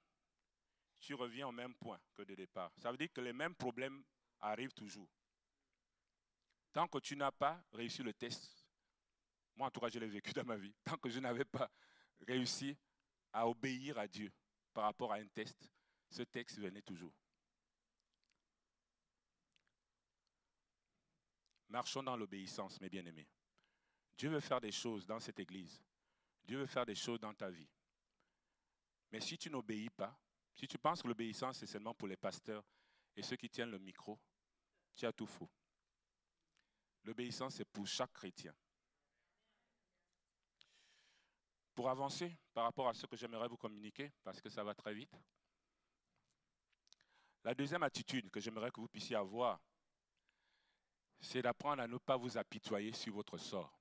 tu reviens au même point que de départ. Ça veut dire que les mêmes problèmes arrivent toujours. Tant que tu n'as pas réussi le test, moi en tout cas je l'ai vécu dans ma vie, tant que je n'avais pas réussi à obéir à Dieu, par rapport à un test, ce texte venait toujours. Marchons dans l'obéissance, mes bien-aimés. Dieu veut faire des choses dans cette église. Dieu veut faire des choses dans ta vie. Mais si tu n'obéis pas, si tu penses que l'obéissance est seulement pour les pasteurs et ceux qui tiennent le micro, tu as tout faux. L'obéissance est pour chaque chrétien pour avancer par rapport à ce que j'aimerais vous communiquer, parce que ça va très vite. La deuxième attitude que j'aimerais que vous puissiez avoir, c'est d'apprendre à ne pas vous apitoyer sur votre sort.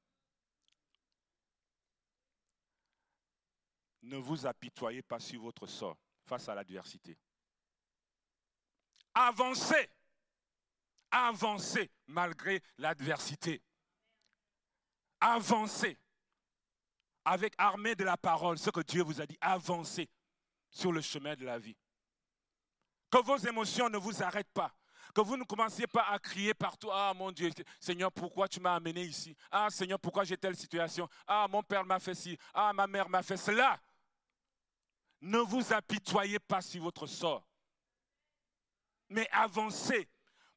Ne vous apitoyez pas sur votre sort face à l'adversité. Avancez. Avancez malgré l'adversité. Avancez avec armée de la parole, ce que Dieu vous a dit, avancez sur le chemin de la vie. Que vos émotions ne vous arrêtent pas. Que vous ne commenciez pas à crier partout, ah mon Dieu, Seigneur, pourquoi tu m'as amené ici? Ah Seigneur, pourquoi j'ai telle situation? Ah mon père m'a fait ci, ah ma mère m'a fait cela. Ne vous apitoyez pas sur votre sort. mais avancer.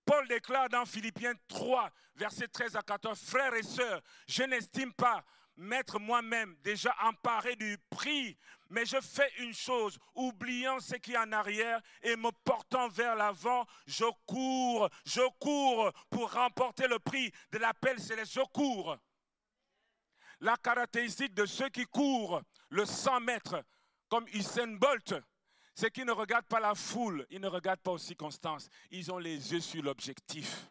Paul déclare dans Philippiens 3, versets 13 à 14, Frères et sœurs, je n'estime pas m'être moi-même déjà emparé du prix, mais je fais une chose, oubliant ce qui est en arrière et me portant vers l'avant, je cours, je cours pour remporter le prix de l'appel céleste, je cours. La caractéristique de ceux qui courent le 100 mètres, comme Usain Bolt, c'est qu'ils ne regardent pas la foule, ils ne regardent pas aux circonstances, ils ont les yeux sur l'objectif.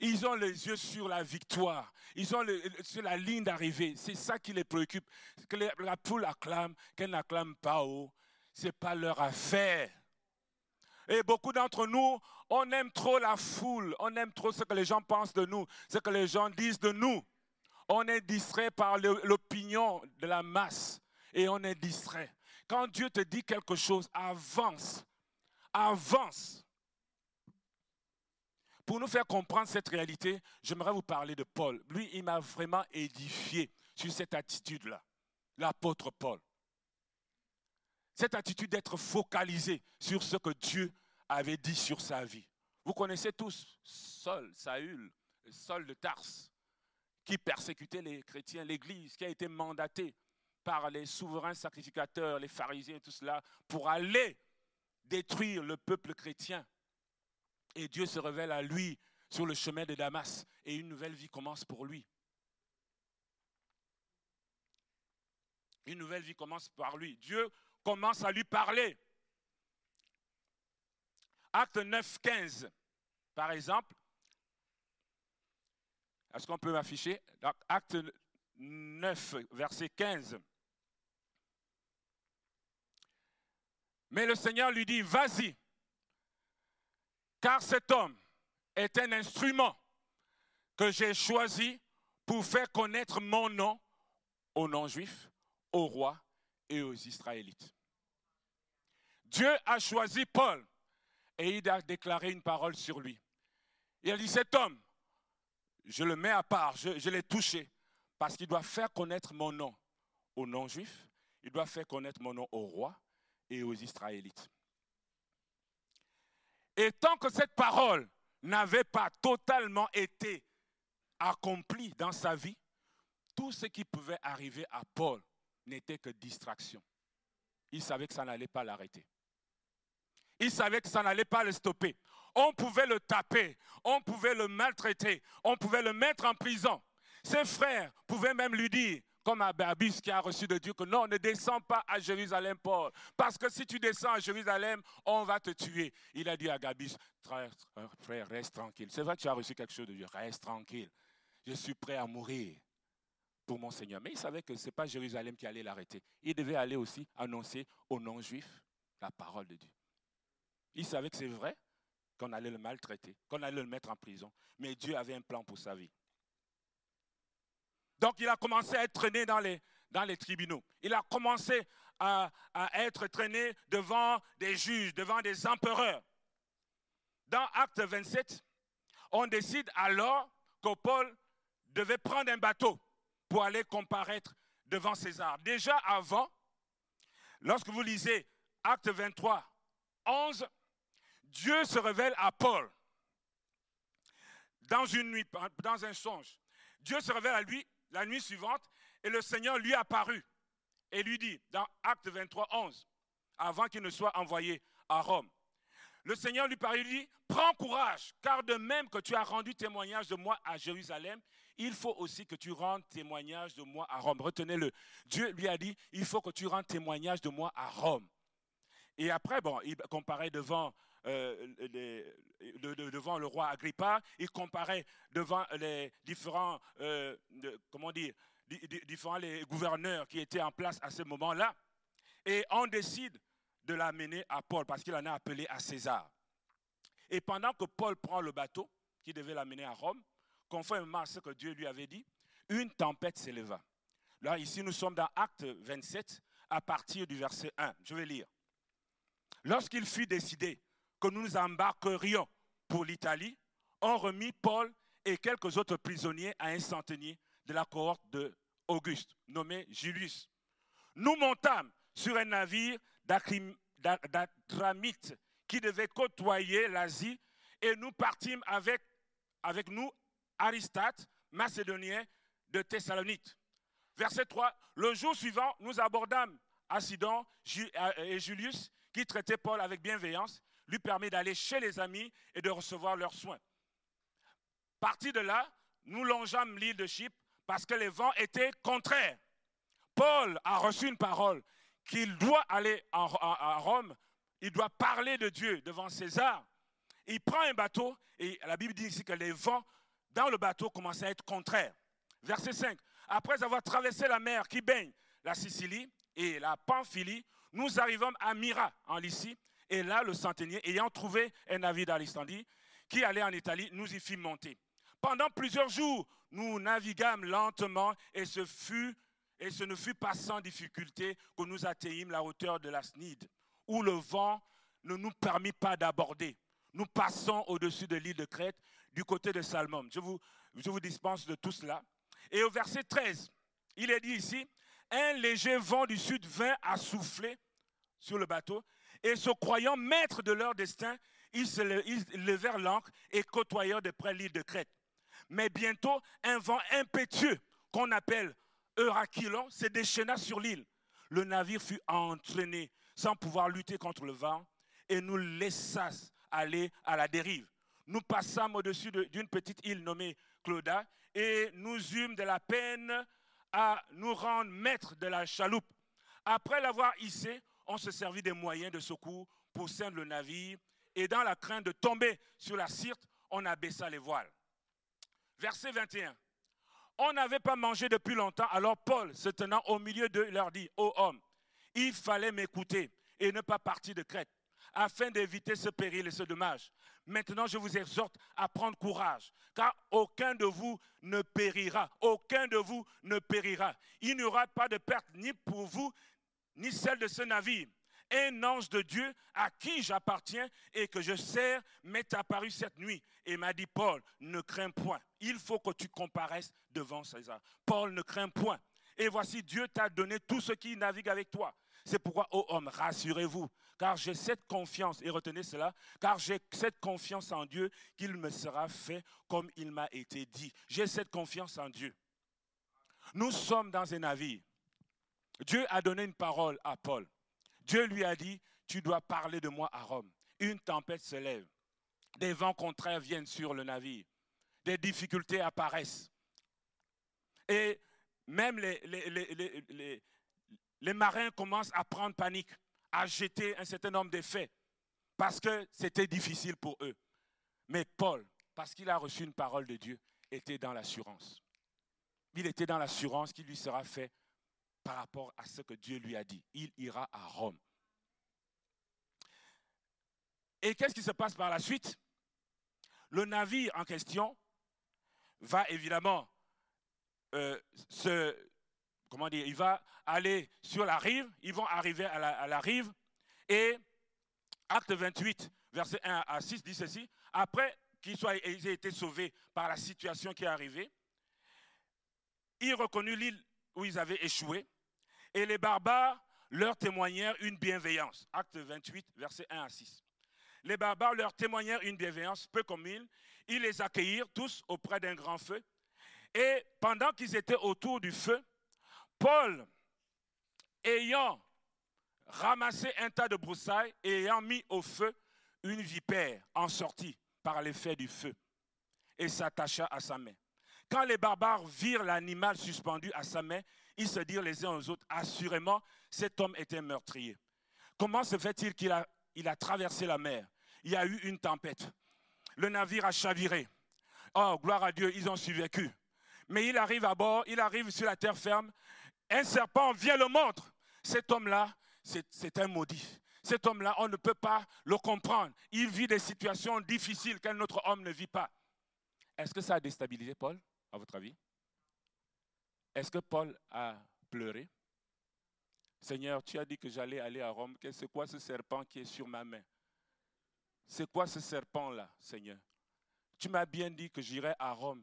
Ils ont les yeux sur la victoire. Ils ont sur la ligne d'arrivée. C'est ça qui les préoccupe. Que la foule acclame, qu'elle n'acclame pas haut. Ce n'est pas leur affaire. Et beaucoup d'entre nous, on aime trop la foule. On aime trop ce que les gens pensent de nous, ce que les gens disent de nous. On est distrait par l'opinion de la masse. Et on est distrait. Quand Dieu te dit quelque chose, avance. Avance. Pour nous faire comprendre cette réalité, j'aimerais vous parler de Paul. Lui, il m'a vraiment édifié sur cette attitude-là, l'apôtre Paul. Cette attitude d'être focalisé sur ce que Dieu avait dit sur sa vie. Vous connaissez tous Saul, Saül, Saul de Tarse, qui persécutait les chrétiens, l'Église, qui a été mandaté par les souverains sacrificateurs, les pharisiens et tout cela, pour aller détruire le peuple chrétien. Et Dieu se révèle à lui sur le chemin de Damas et une nouvelle vie commence pour lui. Une nouvelle vie commence par lui. Dieu commence à lui parler. Acte 9, 15, par exemple. Est-ce qu'on peut m'afficher? Acte 9, verset 15. Mais le Seigneur lui dit, vas-y, car cet homme est un instrument que j'ai choisi pour faire connaître mon nom aux non-juifs, aux rois et aux Israélites. Dieu a choisi Paul et il a déclaré une parole sur lui. Il a dit, cet homme, je le mets à part, je, l'ai touché, parce qu'il doit faire connaître mon nom aux non-juifs, il doit faire connaître mon nom aux rois et aux Israélites. Et tant que cette parole n'avait pas totalement été accomplie dans sa vie, tout ce qui pouvait arriver à Paul n'était que distraction. Il savait que ça n'allait pas l'arrêter. Il savait que ça n'allait pas le stopper. On pouvait le taper, on pouvait le maltraiter, on pouvait le mettre en prison. Ses frères pouvaient même lui dire, comme Ababis qui a reçu de Dieu que non, ne descends pas à Jérusalem, Paul. Parce que si tu descends à Jérusalem, on va te tuer. Il a dit à Gabis, frère, reste tranquille. C'est vrai que tu as reçu quelque chose de Dieu, reste tranquille. Je suis prêt à mourir pour mon Seigneur. Mais il savait que ce n'est pas Jérusalem qui allait l'arrêter. Il devait aller aussi annoncer aux non-juifs la parole de Dieu. Il savait que c'est vrai qu'on allait le maltraiter, qu'on allait le mettre en prison. Mais Dieu avait un plan pour sa vie. Donc il a commencé à être traîné dans les, tribunaux. Il a commencé à, être traîné devant des juges, devant des empereurs. Dans Acte 27, on décide alors que Paul devait prendre un bateau pour aller comparaître devant César. Déjà avant, lorsque vous lisez Acte 23, 11, Dieu se révèle à Paul dans une nuit, dans un songe. Dieu se révèle à lui la nuit suivante, et le Seigneur lui apparut et lui dit, dans Acte 23, 11, avant qu'il ne soit envoyé à Rome, le Seigneur lui parut et lui dit, prends courage, car de même que tu as rendu témoignage de moi à Jérusalem, il faut aussi que tu rendes témoignage de moi à Rome. Retenez-le. Dieu lui a dit, il faut que tu rendes témoignage de moi à Rome. Et après, bon, il comparait devant euh, devant le roi Agrippa, il comparait devant les différents, euh, comment dire, différents les gouverneurs qui étaient en place à ce moment-là. Et on décide de l'amener à Paul parce qu'il en a appelé à César. Et pendant que Paul prend le bateau qui devait l'amener à Rome, conformément à ce que Dieu lui avait dit, une tempête s'éleva. Là, ici, nous sommes dans Acte 27, à partir du verset 1. Je vais lire. Lorsqu'il fut décidé que nous nous embarquerions pour l'Italie, ont remis Paul et quelques autres prisonniers à un centenier de la cohorte de Auguste, nommé Julius. Nous montâmes sur un navire d'Adramite qui devaient côtoyer l'Asie et nous partîmes avec, avec nous Aristate, macédonien de Thessalonique. Verset 3, le jour suivant, nous abordâmes Acidon euh, et Julius, qui traitaient Paul avec bienveillance, lui permet d'aller chez les amis et de recevoir leurs soins. Parti de là, nous longeâmes l'île de Chypre parce que les vents étaient contraires. Paul a reçu une parole qu'il doit aller à Rome, il doit parler de Dieu devant César. Il prend un bateau et la Bible dit ici que les vents dans le bateau commençaient à être contraires. Verset 5. Après avoir traversé la mer qui baigne la Sicilie et la Pamphylie, nous arrivons à Myra, en Lycie, et là, le centenier, ayant trouvé un navire d'Alexandrie qui allait en Italie, nous y fit monter. Pendant plusieurs jours, nous naviguâmes lentement et ce, ne fut pas sans difficulté que nous atteignîmes la hauteur de la Snide, où le vent ne nous permit pas d'aborder. Nous passons au-dessus de l'île de Crète, du côté de Salmon. Je vous, je vous dispense de tout cela. Et au verset 13, il est dit ici, un léger vent du sud vint à souffler sur le bateau, et se croyant maîtres de leur destin, ils, se levèrent l'ancre et côtoyèrent de près l'île de Crète. Mais bientôt, un vent impétueux, qu'on appelle Eurachilon, se déchaîna sur l'île. Le navire fut entraîné sans pouvoir lutter contre le vent, et nous laissâmes aller à la dérive. Nous passâmes au-dessus d'une petite île nommée Clauda, et nous eûmes de la peine à nous rendre maîtres de la chaloupe. Après l'avoir hissé, on se servit des moyens de secours pour ceindre le navire, et dans la crainte de tomber sur la Sirte, on abaissa les voiles. Verset 21. On n'avait pas mangé depuis longtemps, alors Paul, se tenant au milieu d'eux, leur dit, ô homme, il fallait m'écouter et ne pas partir de Crète, afin d'éviter ce péril et ce dommage. Maintenant, je vous exhorte à prendre courage, car aucun de vous ne périra, aucun de vous ne périra. Il n'y aura pas de perte ni pour vous, ni celle de ce navire. Un ange de Dieu à qui j'appartiens et que je sers m'est apparu cette nuit et m'a dit, Paul, ne crains point. Il faut que tu comparaisses devant César. Paul, ne crains point. Et voici, Dieu t'a donné tout ce qui navigue avec toi. C'est pourquoi, ô homme, rassurez-vous, car j'ai cette confiance, et retenez cela, car j'ai cette confiance en Dieu qu'il me sera fait comme il m'a été dit. J'ai cette confiance en Dieu. Nous sommes dans un navire. Dieu a donné une parole à Paul. Dieu lui a dit, tu dois parler de moi à Rome. Une tempête se lève. Des vents contraires viennent sur le navire. Des difficultés apparaissent. Et même les, marins commencent à prendre panique, à jeter un certain nombre d'effets, parce que c'était difficile pour eux. Mais Paul, parce qu'il a reçu une parole de Dieu, était dans l'assurance. Il était dans l'assurance qu'il lui sera fait par rapport à ce que Dieu lui a dit. Il ira à Rome. Et qu'est-ce qui se passe par la suite? Le navire en question va évidemment euh, se, comment dire, il va aller sur la rive, ils vont arriver à la, rive, et acte 28, verset 1 à 6 dit ceci, après qu'ils aient été sauvés par la situation qui est arrivée, ils reconnurent l'île où ils avaient échoué, et les barbares leur témoignèrent une bienveillance. Acte 28, verset 1 à 6. Les barbares leur témoignèrent une bienveillance peu commune. Ils les accueillirent tous auprès d'un grand feu. Et pendant qu'ils étaient autour du feu, Paul, ayant ramassé un tas de broussailles et ayant mis au feu une vipère en sortie par l'effet du feu, et s'attacha à sa main. Quand les barbares virent l'animal suspendu à sa main, ils se dirent les uns aux autres, assurément, cet homme était meurtrier. Comment se fait-il qu'il a, traversé la mer? Il y a eu une tempête. Le navire a chaviré. Oh, gloire à Dieu, ils ont survécu. Mais il arrive à bord, il arrive sur la terre ferme. Un serpent vient le montre. Cet homme-là, c'est un maudit. Cet homme-là, on ne peut pas le comprendre. Il vit des situations difficiles qu'un autre homme ne vit pas. Est-ce que ça a déstabilisé Paul, à votre avis? Est-ce que Paul a pleuré? Seigneur, tu as dit que j'allais aller à Rome. C'est quoi ce serpent qui est sur ma main? C'est quoi ce serpent-là, Seigneur? Tu m'as bien dit que j'irai à Rome,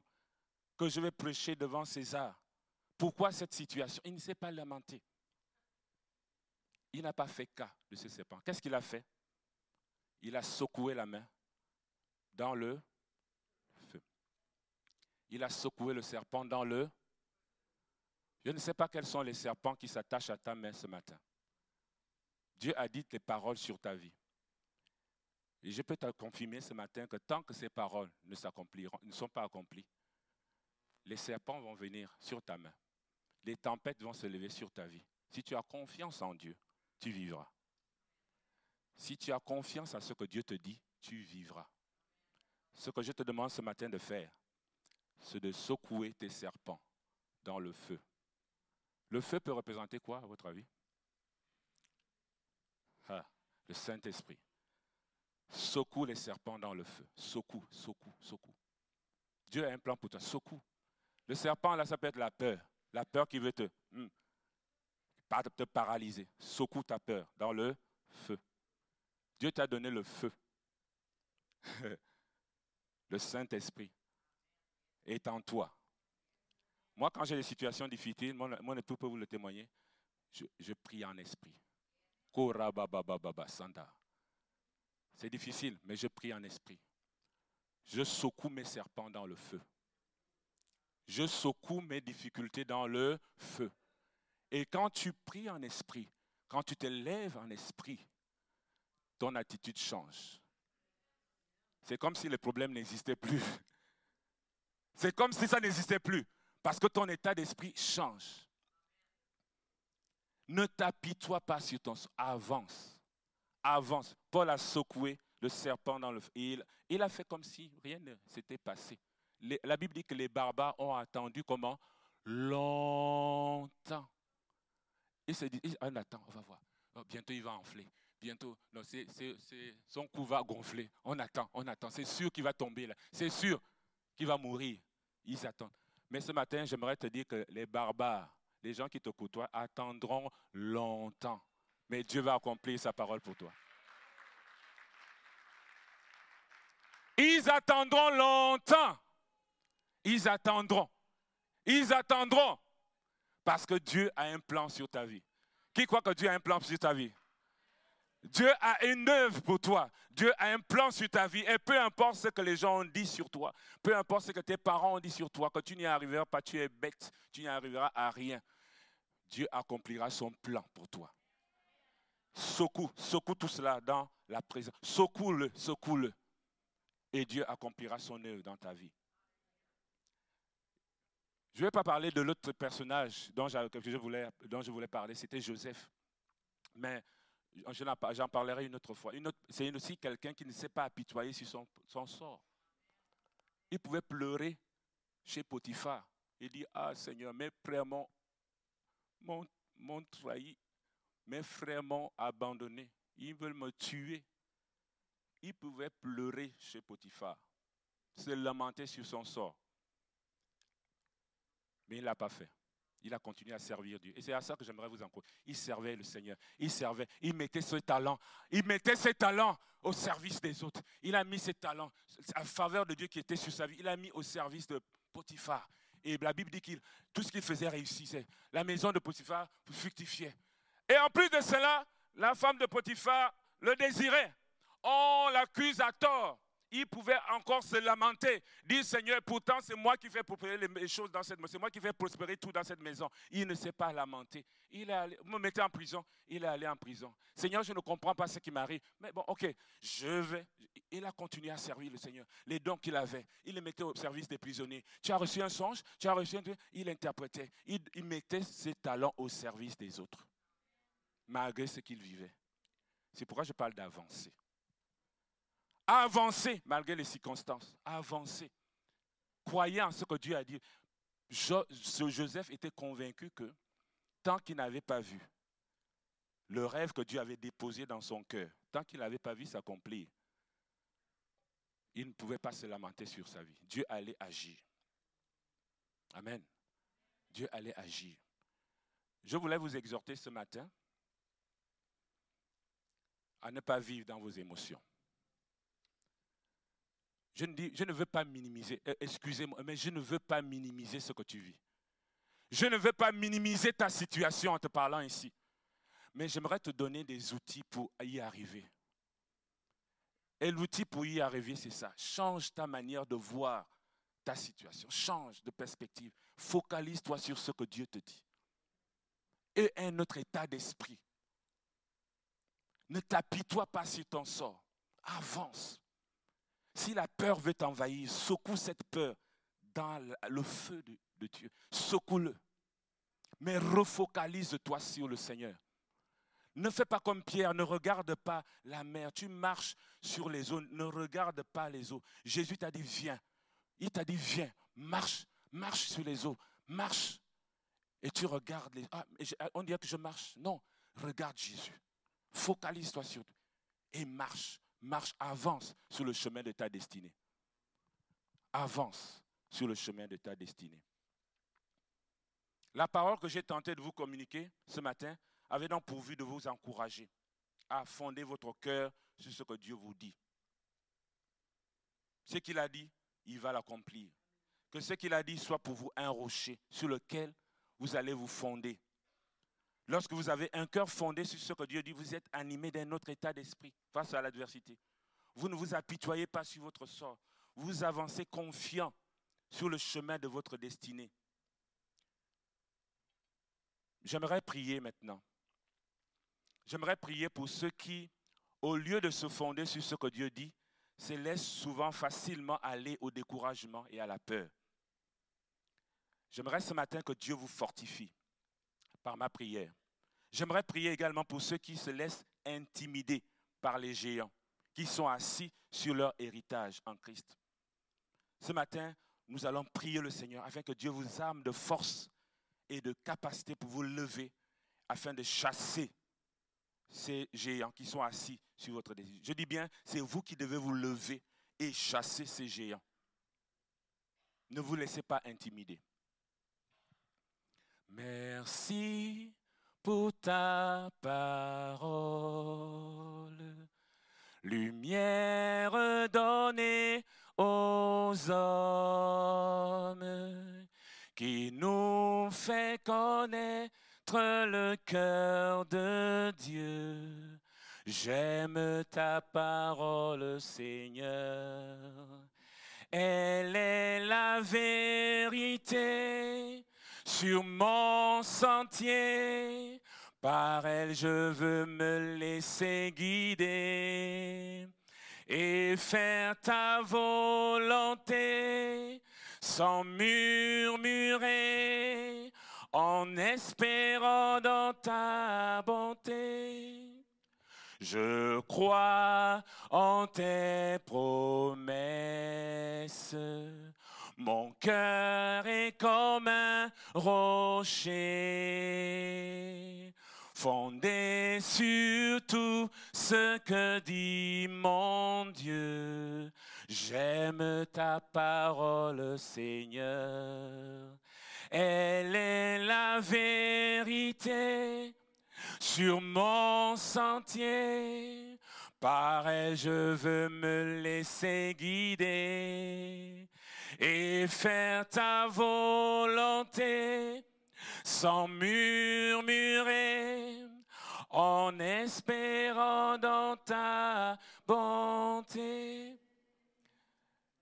que je vais prêcher devant César. Pourquoi cette situation? Il ne s'est pas lamenté. Il n'a pas fait cas de ce serpent. Qu'est-ce qu'il a fait? Il a secoué la main dans le feu. Il a secoué le serpent dans le... Je ne sais pas quels sont les serpents qui s'attachent à ta main ce matin. Dieu a dit tes paroles sur ta vie. Et je peux te confirmer ce matin que tant que ces paroles ne ne sont pas accomplies, les serpents vont venir sur ta main. Les tempêtes vont se lever sur ta vie. Si tu as confiance en Dieu, tu vivras. Si tu as confiance en ce que Dieu te dit, tu vivras. Ce que je te demande ce matin de faire, c'est de secouer tes serpents dans le feu. Le feu peut représenter quoi, à votre avis? Ah, Le Saint-Esprit. Secoue les serpents dans le feu. Secoue, secoue, secoue. Dieu a un plan pour toi. Secoue. Le serpent, là, ça peut être la peur. La peur qui veut te, hmm, te paralyser. Secoue ta peur dans le feu. Dieu t'a donné le feu. *laughs* le Saint-Esprit est en toi. Moi, quand j'ai des situations difficiles, mon, époux peut vous le témoigner, je, je prie en esprit. C'est difficile, mais je prie en esprit. Je secoue mes serpents dans le feu. Je secoue mes difficultés dans le feu. Et quand tu pries en esprit, quand tu te lèves en esprit, ton attitude change. C'est comme si le problème n'existait plus. C'est comme si ça n'existait plus. Parce que ton état d'esprit change. Ne t'apitoie pas sur ton... Avance. Avance. Paul a secoué le serpent dans le... Il, a fait comme si rien ne s'était passé. la Bible dit que les barbares ont attendu comment? Longtemps. Il se dit, on attend, on va voir. Oh, bientôt il va enfler. Bientôt, non, son cou va gonfler. On attend, on attend. C'est sûr qu'il va tomber là. C'est sûr qu'il va mourir. Ils attendent. Mais ce matin, j'aimerais te dire que les barbares, les gens qui te côtoient, attendront longtemps. Mais Dieu va accomplir sa parole pour toi. Ils attendront longtemps. Ils attendront. Ils attendront. Parce que Dieu a un plan sur ta vie. Qui croit que Dieu a un plan sur ta vie? Dieu a une œuvre pour toi. Dieu a un plan sur ta vie. Et peu importe ce que les gens ont dit sur toi, peu importe ce que tes parents ont dit sur toi, que tu n'y arriveras pas, tu es bête, tu n'y arriveras à rien. Dieu accomplira son plan pour toi. Secoue, secoue tout cela dans la présence. Secoue-le, secoue-le. Et Dieu accomplira son œuvre dans ta vie. Je ne vais pas parler de l'autre personnage dont, je voulais, dont je voulais parler, c'était Joseph. Mais j'en parlerai une autre fois. C'est aussi quelqu'un qui ne s'est pas apitoyer sur son, sort. Il pouvait pleurer chez Potiphar et dire, ah Seigneur, mes frères m'ont trahi, mes frères m'ont abandonné, ils veulent me tuer. Il pouvait pleurer chez Potiphar, se lamenter sur son sort. Mais il ne l'a pas fait. Il a continué à servir Dieu. Et c'est à ça que j'aimerais vous encourager. Il servait le Seigneur. Il servait. Il mettait ses talents. Il mettait ses talents au service des autres. Il a mis ses talents à faveur de Dieu qui était sur sa vie. Il a mis au service de Potiphar. Et la Bible dit qu'il tout ce qu'il faisait réussissait. La maison de Potiphar fructifiait. Et en plus de cela, la femme de Potiphar le désirait. On l'accuse à tort il pouvait encore se lamenter, dire Seigneur, pourtant c'est moi qui fais prospérer les choses dans cette maison, c'est moi qui fais prospérer tout dans cette maison. Il ne s'est pas lamenté. Il est allé, me mettez en prison, il est allé en prison. Seigneur, je ne comprends pas ce qui m'arrive. Mais bon, ok, je vais. Il a continué à servir le Seigneur. Les dons qu'il avait, il les mettait au service des prisonniers. Tu as reçu un songe, tu as reçu un il interprétait. Il mettait ses talents au service des autres, malgré ce qu'il vivait. C'est pourquoi je parle d'avancer avancer malgré les circonstances. Avancer. Croyant en ce que Dieu a dit. Joseph était convaincu que tant qu'il n'avait pas vu le rêve que Dieu avait déposé dans son cœur, tant qu'il n'avait pas vu s'accomplir, il ne pouvait pas se lamenter sur sa vie. Dieu allait agir. Amen. Dieu allait agir. Je voulais vous exhorter ce matin à ne pas vivre dans vos émotions. Je ne, dis, je ne veux pas minimiser, euh, excusez-moi, mais je ne veux pas minimiser ce que tu vis. Je ne veux pas minimiser ta situation en te parlant ici. Mais j'aimerais te donner des outils pour y arriver. Et l'outil pour y arriver, c'est ça. Change ta manière de voir ta situation. Change de perspective. Focalise-toi sur ce que Dieu te dit. Et un autre état d'esprit. Ne t'apitoie pas sur ton sort. Avance. Si la peur veut t'envahir, secoue cette peur dans le feu de, Dieu. Secoue-le. Mais refocalise-toi sur le Seigneur. Ne fais pas comme Pierre, ne regarde pas la mer. Tu marches sur les eaux, ne regarde pas les eaux. Jésus t'a dit, viens. Il t'a dit, viens, marche, marche sur les eaux, marche. Et tu regardes les... Ah, on dirait que je marche. Non, regarde Jésus. Focalise-toi sur lui. Et marche, marche, avance sur le chemin de ta destinée. Avance sur le chemin de ta destinée. La parole que j'ai tenté de vous communiquer ce matin avait donc pourvu de vous encourager à fonder votre cœur sur ce que Dieu vous dit. Ce qu'il a dit, il va l'accomplir. Que ce qu'il a dit soit pour vous un rocher sur lequel vous allez vous fonder. Lorsque vous avez un cœur fondé sur ce que Dieu dit, vous êtes animé d'un autre état d'esprit face à l'adversité. Vous ne vous apitoyez pas sur votre sort. Vous avancez confiant sur le chemin de votre destinée. J'aimerais prier maintenant. J'aimerais prier pour ceux qui, au lieu de se fonder sur ce que Dieu dit, se laissent souvent facilement aller au découragement et à la peur. J'aimerais ce matin que Dieu vous fortifie par ma prière. J'aimerais prier également pour ceux qui se laissent intimider par les géants, qui sont assis sur leur héritage en Christ. Ce matin, nous allons prier le Seigneur afin que Dieu vous arme de force et de capacité pour vous lever afin de chasser ces géants qui sont assis sur votre désir. Je dis bien, c'est vous qui devez vous lever et chasser ces géants. Ne vous laissez pas intimider. Merci pour ta parole, lumière donnée aux hommes, qui nous fait connaître le cœur de Dieu. J'aime ta parole, Seigneur. Elle est la vérité sur mon sentier. Par elle, je veux me laisser guider et faire ta volonté sans murmurer en espérant dans ta bonté. Je crois en tes promesses. Mon cœur est comme un rocher, fondé sur tout ce que dit mon Dieu. J'aime ta parole, Seigneur. Elle est la vérité sur mon sentier. Par elle, je veux me laisser guider et faire ta volonté sans murmurer, en espérant dans ta bonté.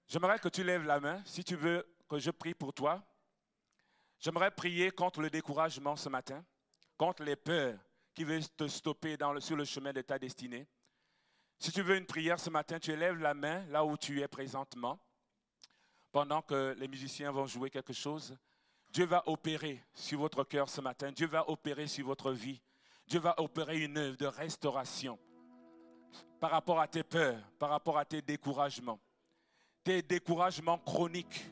J'aimerais que tu lèves la main si tu veux que je prie pour toi. J'aimerais prier contre le découragement ce matin, contre les peurs qui veulent te stopper sur le chemin de ta destinée. Si tu veux une prière ce matin, tu élèves la main là où tu es présentement, pendant que les musiciens vont jouer quelque chose. Dieu va opérer sur votre cœur ce matin. Dieu va opérer sur votre vie. Dieu va opérer une œuvre de restauration par rapport à tes peurs, par rapport à tes découragements, tes découragements chroniques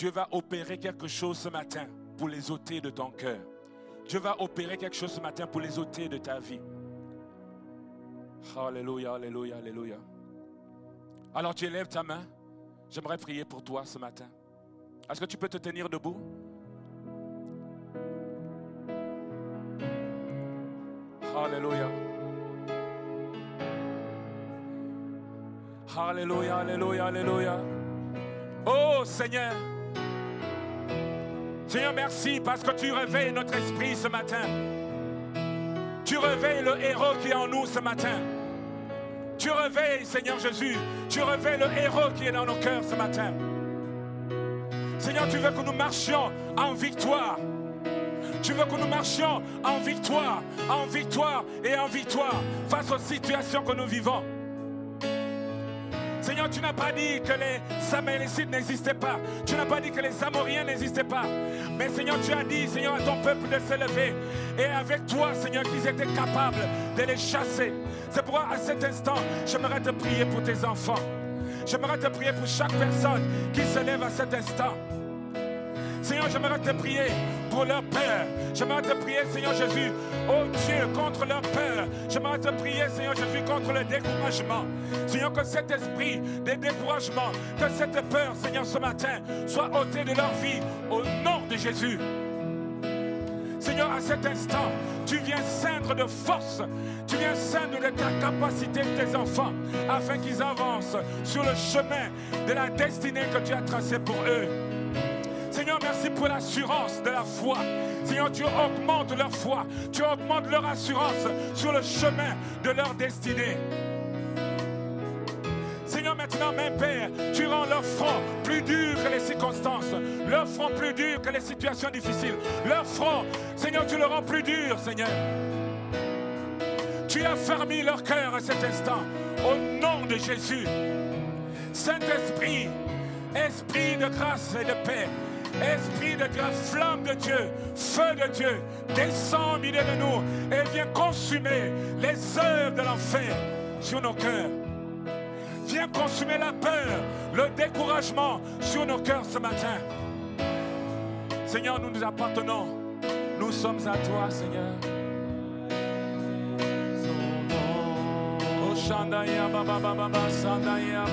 Dieu va opérer quelque chose ce matin pour les ôter de ton cœur. Dieu va opérer quelque chose ce matin pour les ôter de ta vie. Alléluia, alléluia, alléluia. Alors tu élèves ta main. J'aimerais prier pour toi ce matin. Est-ce que tu peux te tenir debout? Alléluia. Alléluia, alléluia, alléluia. Oh Seigneur. Seigneur, merci parce que tu réveilles notre esprit ce matin. Tu réveilles le héros qui est en nous ce matin. Tu réveilles, Seigneur Jésus. Tu réveilles le héros qui est dans nos cœurs ce matin. Seigneur, tu veux que nous marchions en victoire. Tu veux que nous marchions en victoire, en victoire et en victoire face aux situations que nous vivons. Seigneur, tu n'as pas dit que les Samélécites n'existaient pas. Tu n'as pas dit que les Amoriens n'existaient pas. Mais Seigneur, tu as dit, Seigneur, à ton peuple de s'élever. Et avec toi, Seigneur, qu'ils étaient capables de les chasser. C'est pourquoi à cet instant, j'aimerais te prier pour tes enfants. J'aimerais te prier pour chaque personne qui se lève à cet instant. Seigneur, j'aimerais te prier pour leur peur. J'aimerais te prier, Seigneur Jésus, oh Dieu, contre leur peur. J'aimerais te prier, Seigneur Jésus, contre le découragement. Seigneur, que cet esprit de découragement, que cette peur, Seigneur, ce matin, soit ôté de leur vie au nom de Jésus. Seigneur, à cet instant, tu viens ceindre de force, tu viens ceindre de ta capacité de tes enfants, afin qu'ils avancent sur le chemin de la destinée que tu as tracée pour eux. Seigneur, merci pour l'assurance de la foi. Seigneur, tu augmentes leur foi, tu augmentes leur assurance sur le chemin de leur destinée. Seigneur, maintenant, même Père, tu rends leur front plus dur que les circonstances, leur front plus dur que les situations difficiles, leur front, Seigneur, tu le rends plus dur, Seigneur. Tu as fermé leur cœur à cet instant, au nom de Jésus. Saint-Esprit, Esprit de grâce et de paix, Esprit de Dieu, flamme de Dieu, feu de Dieu, descend au milieu de nous et viens consumer les œuvres de l'enfer sur nos cœurs. Viens consumer la peur, le découragement sur nos cœurs ce matin. Seigneur, nous nous appartenons. Nous sommes à toi, Seigneur.